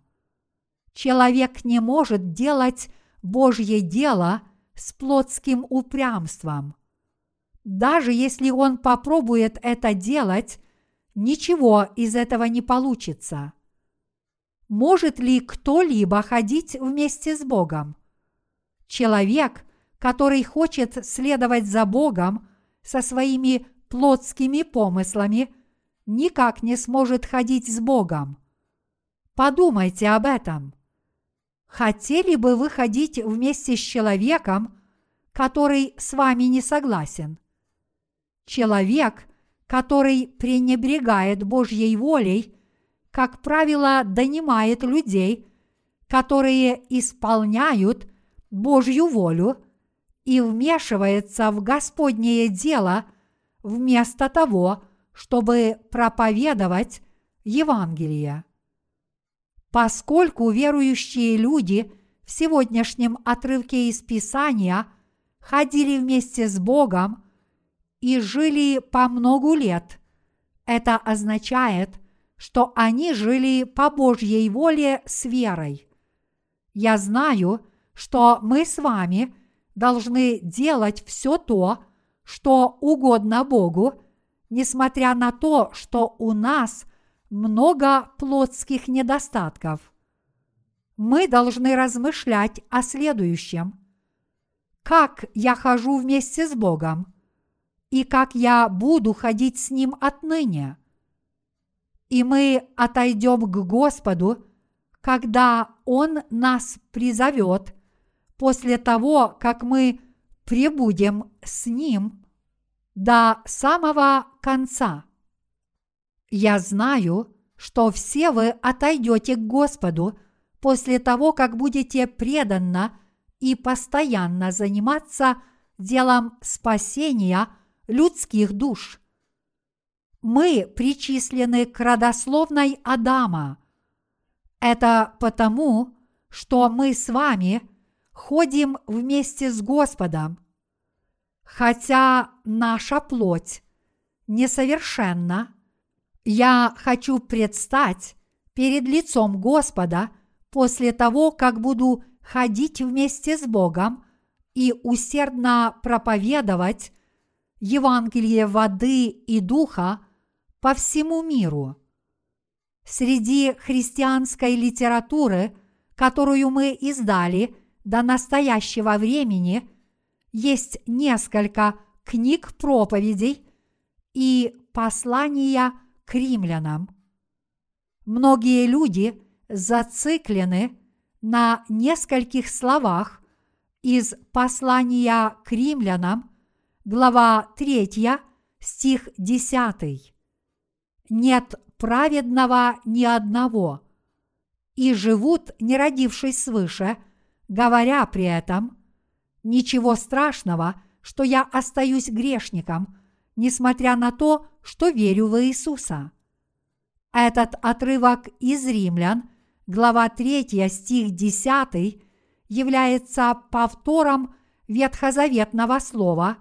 S1: Человек не может делать Божье дело с плотским упрямством. Даже если он попробует это делать, ничего из этого не получится. Может ли кто-либо ходить вместе с Богом? Человек, который хочет следовать за Богом со своими плотскими помыслами, никак не сможет ходить с Богом. Подумайте об этом. Хотели бы вы ходить вместе с человеком, который с вами не согласен? Человек, который пренебрегает Божьей волей, как правило, донимает людей, которые исполняют Божью волю и вмешивается в Господнее дело вместо того, чтобы проповедовать Евангелие. Поскольку верующие люди в сегодняшнем отрывке из Писания ходили вместе с Богом и жили по многу лет, это означает, что они жили по Божьей воле с верой. Я знаю, что мы с вами должны делать все то, что угодно Богу, несмотря на то, что у нас много плотских недостатков. Мы должны размышлять о следующем. Как я хожу вместе с Богом? И как я буду ходить с Ним отныне? И мы отойдем к Господу, когда Он нас призовет, после того, как мы пребудем с Ним до самого конца. Я знаю, что все вы отойдете к Господу после того, как будете преданно и постоянно заниматься делом спасения людских душ. Мы причислены к родословной Адама. Это потому, что мы с вами ходим вместе с Господом. Хотя наша плоть несовершенна, я хочу предстать перед лицом Господа после того, как буду ходить вместе с Богом и усердно проповедовать Евангелие воды и духа по всему миру. Среди христианской литературы, которую мы издали до настоящего времени, есть несколько книг проповедей и послания к римлянам. Многие люди зациклены на нескольких словах из послания к римлянам, глава 3, стих 10. Нет праведного ни одного, и живут, не родившись свыше, говоря при этом, ничего страшного, что я остаюсь грешником, несмотря на то, что верю в Иисуса. Этот отрывок из Римлян, глава 3, стих 10, является повтором ветхозаветного слова,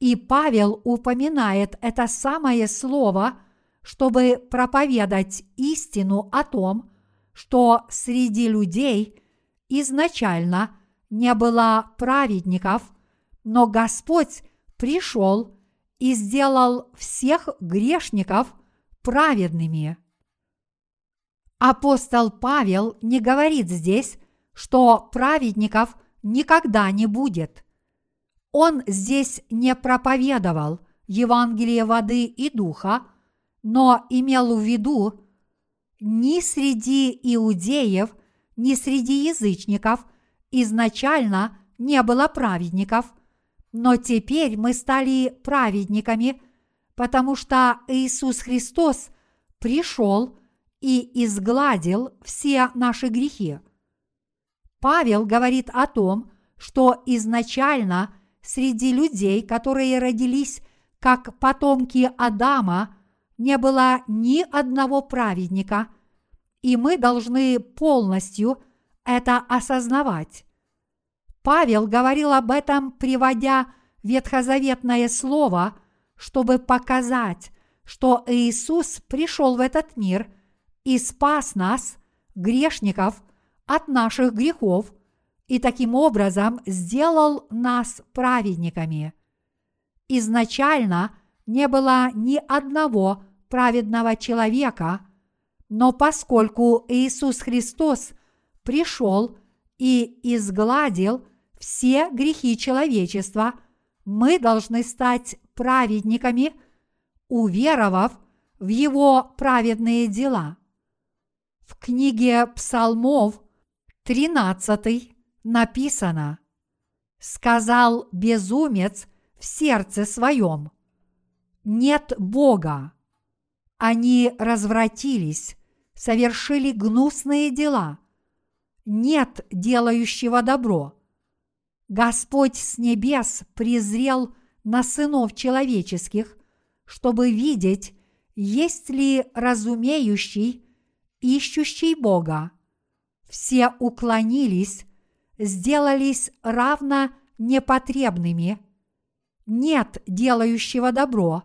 S1: и Павел упоминает это самое слово, чтобы проповедать истину о том, что среди людей изначально не было праведников, но Господь пришел и сделал всех грешников праведными. Апостол Павел не говорит здесь, что праведников никогда не будет. Он здесь не проповедовал Евангелие воды и духа, но имел в виду ни среди иудеев, ни среди язычников изначально не было праведников, но теперь мы стали праведниками, потому что Иисус Христос пришел и изгладил все наши грехи. Павел говорит о том, что изначально среди людей, которые родились как потомки Адама, не было ни одного праведника, и мы должны полностью это осознавать. Павел говорил об этом, приводя ветхозаветное слово, чтобы показать, что Иисус пришел в этот мир и спас нас, грешников, от наших грехов и таким образом сделал нас праведниками. Изначально не было ни одного праведного человека, но поскольку Иисус Христос пришел и изгладил все грехи человечества, мы должны стать праведниками, уверовав в Его праведные дела. В книге Псалмов 13 написано «Сказал безумец в сердце своем, нет Бога, они развратились, совершили гнусные дела. Нет делающего добро. Господь с небес презрел на сынов человеческих, чтобы видеть, есть ли разумеющий, ищущий Бога. Все уклонились, сделались равно непотребными. Нет делающего добро,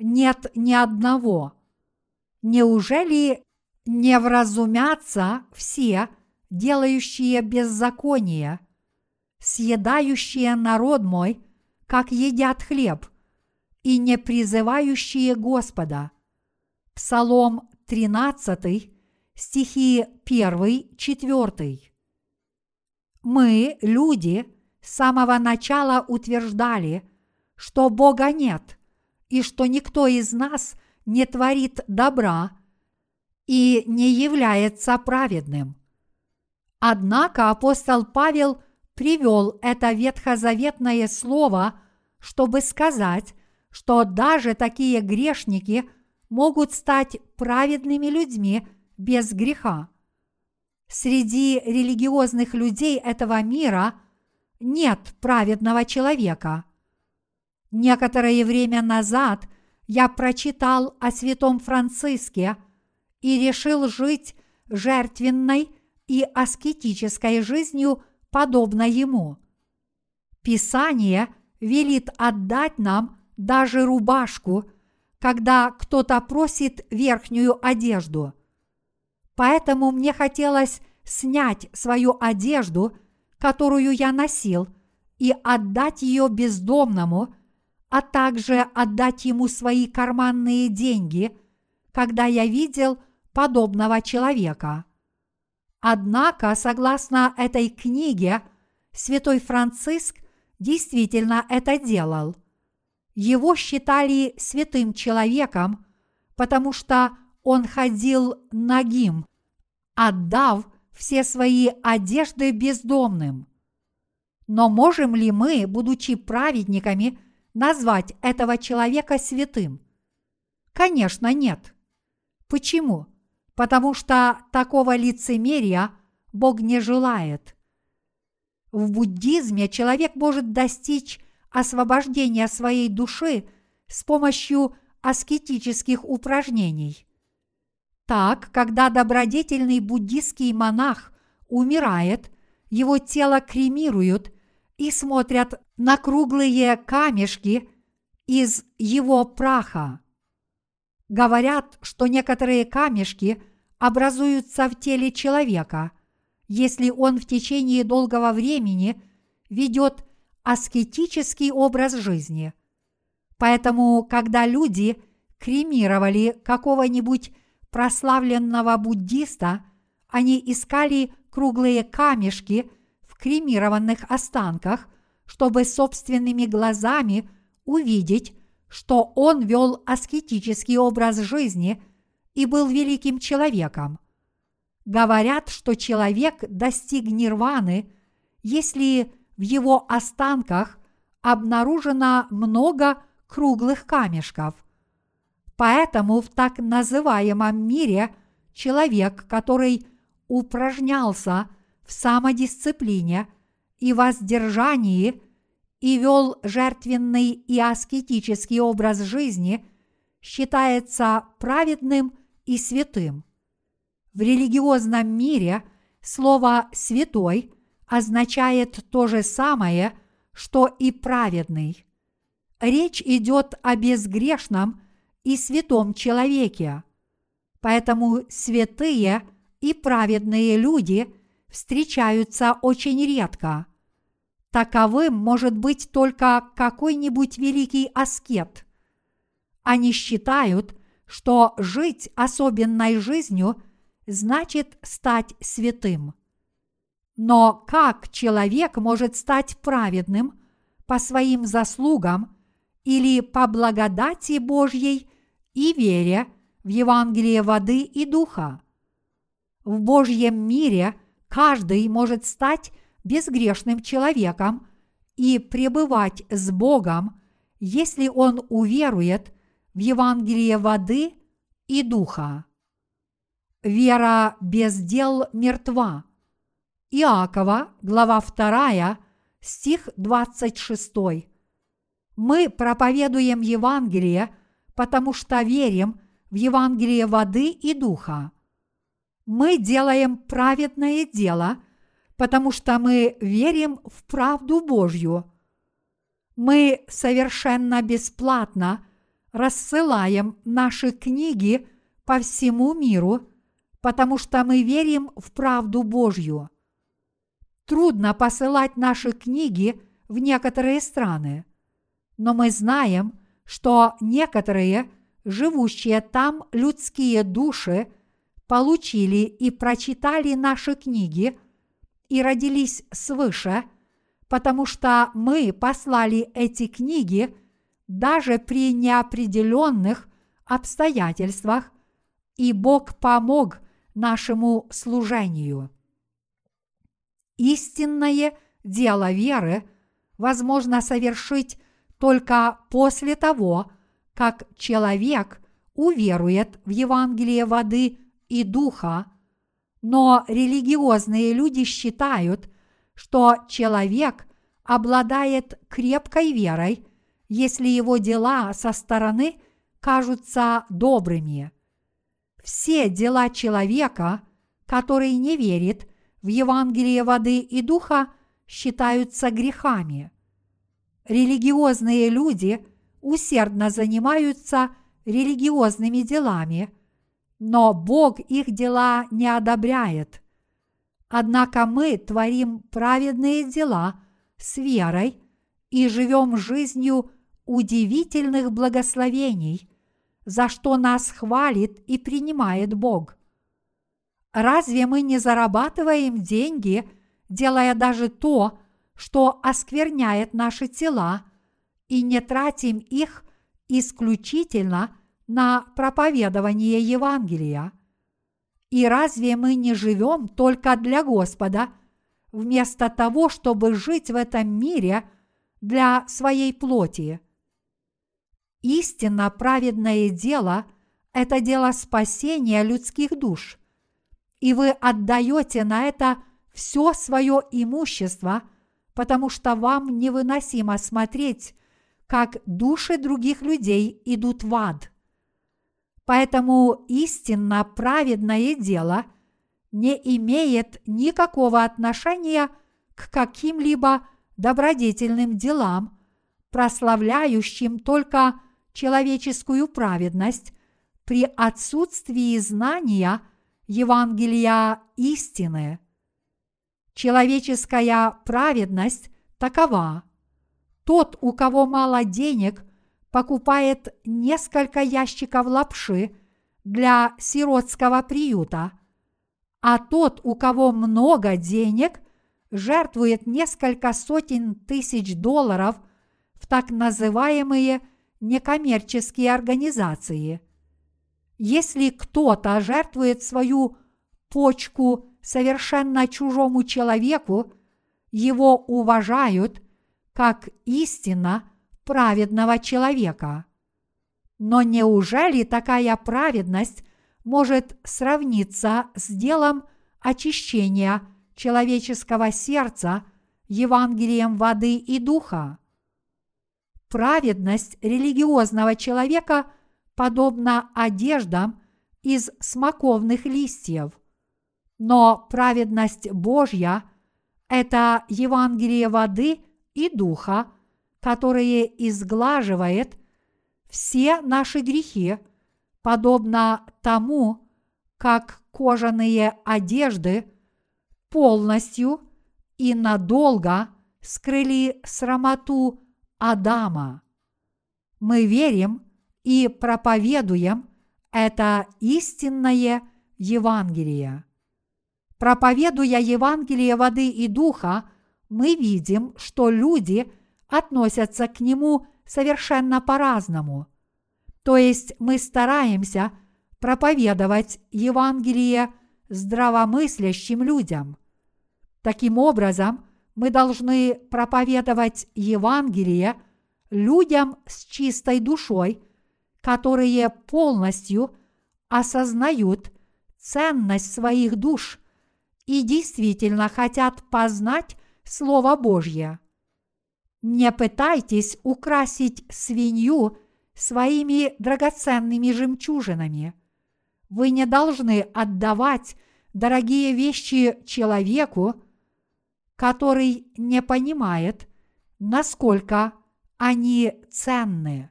S1: нет ни одного. Неужели не вразумятся все, делающие беззаконие, съедающие народ мой, как едят хлеб, и не призывающие Господа? Псалом 13, стихи 1, 4. Мы, люди, с самого начала утверждали, что Бога нет, и что никто из нас – не творит добра и не является праведным. Однако апостол Павел привел это ветхозаветное слово, чтобы сказать, что даже такие грешники могут стать праведными людьми без греха. Среди религиозных людей этого мира нет праведного человека. Некоторое время назад я прочитал о святом Франциске и решил жить жертвенной и аскетической жизнью, подобно ему. Писание велит отдать нам даже рубашку, когда кто-то просит верхнюю одежду. Поэтому мне хотелось снять свою одежду, которую я носил, и отдать ее бездомному – а также отдать ему свои карманные деньги, когда я видел подобного человека. Однако, согласно этой книге, святой Франциск действительно это делал. Его считали святым человеком, потому что он ходил нагим, отдав все свои одежды бездомным. Но можем ли мы, будучи праведниками, назвать этого человека святым? Конечно, нет. Почему? Потому что такого лицемерия Бог не желает. В буддизме человек может достичь освобождения своей души с помощью аскетических упражнений. Так, когда добродетельный буддийский монах умирает, его тело кремируют и смотрят на круглые камешки из его праха. Говорят, что некоторые камешки образуются в теле человека, если он в течение долгого времени ведет аскетический образ жизни. Поэтому, когда люди кремировали какого-нибудь прославленного буддиста, они искали круглые камешки в кремированных останках, чтобы собственными глазами увидеть, что он вел аскетический образ жизни и был великим человеком. Говорят, что человек достиг нирваны, если в его останках обнаружено много круглых камешков. Поэтому в так называемом мире человек, который упражнялся в самодисциплине и воздержании и вел жертвенный и аскетический образ жизни, считается праведным и святым. В религиозном мире слово «святой» означает то же самое, что и праведный. Речь идет о безгрешном и святом человеке. Поэтому святые – и праведные люди встречаются очень редко. Таковым может быть только какой-нибудь великий аскет. Они считают, что жить особенной жизнью значит стать святым. Но как человек может стать праведным по своим заслугам или по благодати Божьей и вере в Евангелие воды и духа? В Божьем мире каждый может стать безгрешным человеком и пребывать с Богом, если он уверует в Евангелие воды и духа. Вера без дел мертва. Иакова, глава 2, стих 26. Мы проповедуем Евангелие, потому что верим в Евангелие воды и духа. Мы делаем праведное дело, потому что мы верим в правду Божью. Мы совершенно бесплатно рассылаем наши книги по всему миру, потому что мы верим в правду Божью. Трудно посылать наши книги в некоторые страны, но мы знаем, что некоторые живущие там людские души – получили и прочитали наши книги и родились свыше, потому что мы послали эти книги даже при неопределенных обстоятельствах, и Бог помог нашему служению. Истинное дело веры возможно совершить только после того, как человек уверует в Евангелие воды и духа, но религиозные люди считают, что человек обладает крепкой верой, если его дела со стороны кажутся добрыми. Все дела человека, который не верит в Евангелие воды и духа, считаются грехами. Религиозные люди усердно занимаются религиозными делами – но Бог их дела не одобряет. Однако мы творим праведные дела с верой и живем жизнью удивительных благословений, за что нас хвалит и принимает Бог. Разве мы не зарабатываем деньги, делая даже то, что оскверняет наши тела, и не тратим их исключительно на проповедование Евангелия? И разве мы не живем только для Господа, вместо того, чтобы жить в этом мире для своей плоти? Истинно праведное дело – это дело спасения людских душ, и вы отдаете на это все свое имущество, потому что вам невыносимо смотреть, как души других людей идут в ад. Поэтому истинно праведное дело не имеет никакого отношения к каким-либо добродетельным делам, прославляющим только человеческую праведность при отсутствии знания Евангелия истины. Человеческая праведность такова. Тот, у кого мало денег, покупает несколько ящиков лапши для сиротского приюта, а тот, у кого много денег, жертвует несколько сотен тысяч долларов в так называемые – некоммерческие организации. Если кто-то жертвует свою почку совершенно чужому человеку, его уважают как истинно праведного человека. Но неужели такая праведность может сравниться с делом очищения человеческого сердца Евангелием воды и духа? праведность религиозного человека подобна одеждам из смоковных листьев. Но праведность Божья – это Евангелие воды и духа, которое изглаживает все наши грехи, подобно тому, как кожаные одежды полностью и надолго скрыли срамоту Адама. Мы верим и проповедуем это истинное Евангелие. Проповедуя Евангелие воды и духа, мы видим, что люди относятся к нему совершенно по-разному. То есть мы стараемся проповедовать Евангелие здравомыслящим людям. Таким образом, мы должны проповедовать Евангелие людям с чистой душой, которые полностью осознают ценность своих душ и действительно хотят познать Слово Божье. Не пытайтесь украсить свинью своими драгоценными жемчужинами. Вы не должны отдавать дорогие вещи человеку, который не понимает, насколько они ценны.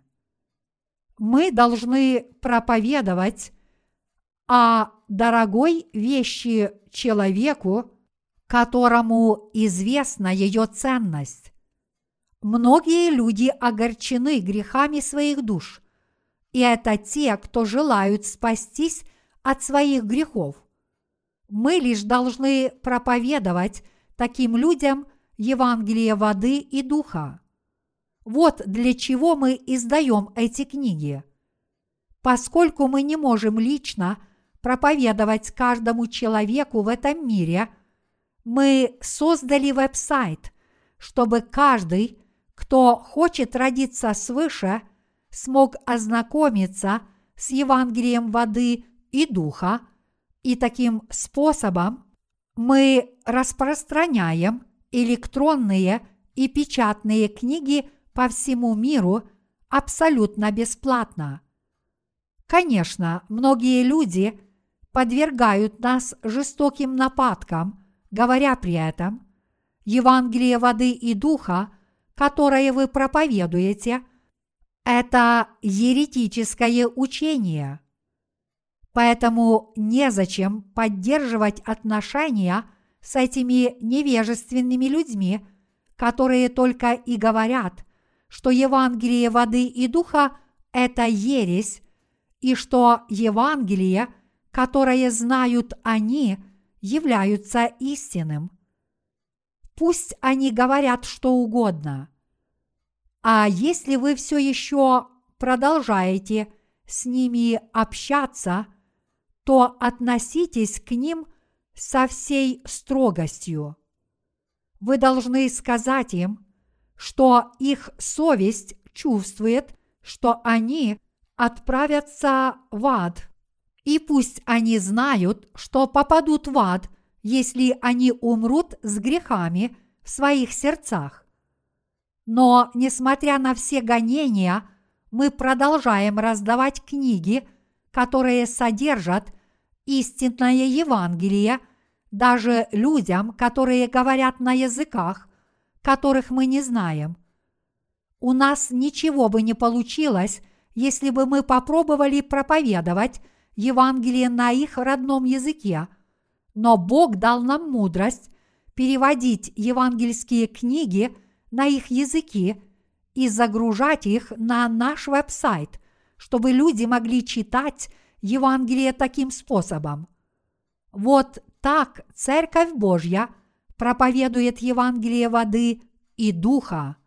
S1: Мы должны проповедовать о дорогой вещи человеку, которому известна ее ценность. Многие люди огорчены грехами своих душ, и это те, кто желают спастись от своих грехов. Мы лишь должны проповедовать таким людям Евангелие воды и духа. Вот для чего мы издаем эти книги. Поскольку мы не можем лично проповедовать каждому человеку в этом мире, мы создали веб-сайт, чтобы каждый, кто хочет родиться свыше, смог ознакомиться с Евангелием воды и духа, и таким способом мы распространяем электронные и печатные книги по всему миру абсолютно бесплатно. Конечно, многие люди подвергают нас жестоким нападкам, говоря при этом, Евангелие воды и духа, которое вы проповедуете, это еретическое учение. Поэтому незачем поддерживать отношения с этими невежественными людьми, которые только и говорят, что Евангелие воды и духа – это ересь, и что Евангелие, которое знают они, являются истинным. Пусть они говорят что угодно. А если вы все еще продолжаете с ними общаться, то относитесь к ним со всей строгостью. Вы должны сказать им, что их совесть чувствует, что они отправятся в ад, и пусть они знают, что попадут в ад, если они умрут с грехами в своих сердцах. Но, несмотря на все гонения, мы продолжаем раздавать книги, которые содержат истинное Евангелие даже людям, которые говорят на языках, которых мы не знаем. У нас ничего бы не получилось, если бы мы попробовали проповедовать Евангелие на их родном языке, но Бог дал нам мудрость переводить евангельские книги на их языки и загружать их на наш веб-сайт, чтобы люди могли читать Евангелие таким способом. Вот так Церковь Божья проповедует Евангелие воды и духа.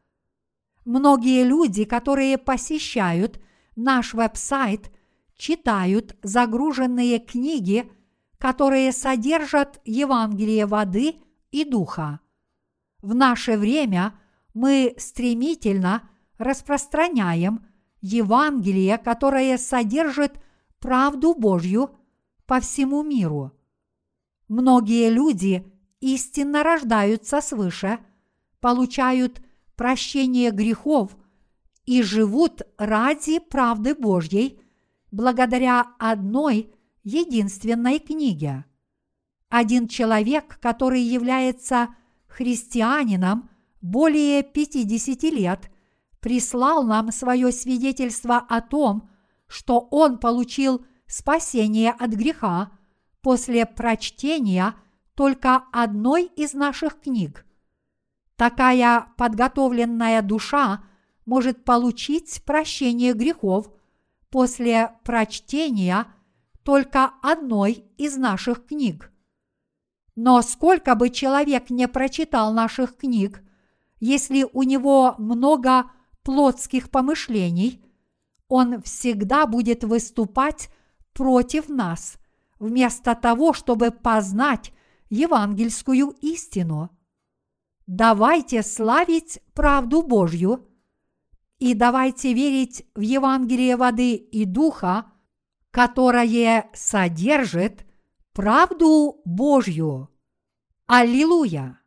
S1: Многие люди, которые посещают наш веб-сайт, читают загруженные книги, которые содержат Евангелие воды и духа. В наше время мы стремительно распространяем Евангелие, которое содержит правду Божью по всему миру. Многие люди истинно рождаются свыше, получают прощение грехов и живут ради правды Божьей благодаря одной единственной книге. Один человек, который является христианином более 50 лет, прислал нам свое свидетельство о том, что он получил спасение от греха после прочтения только одной из наших книг. Такая подготовленная душа может получить прощение грехов после прочтения только одной из наших книг. Но сколько бы человек не прочитал наших книг, если у него много плотских помышлений, он всегда будет выступать против нас, вместо того, чтобы познать евангельскую истину. Давайте славить правду Божью и давайте верить в Евангелие воды и духа, которое содержит правду Божью. Аллилуйя!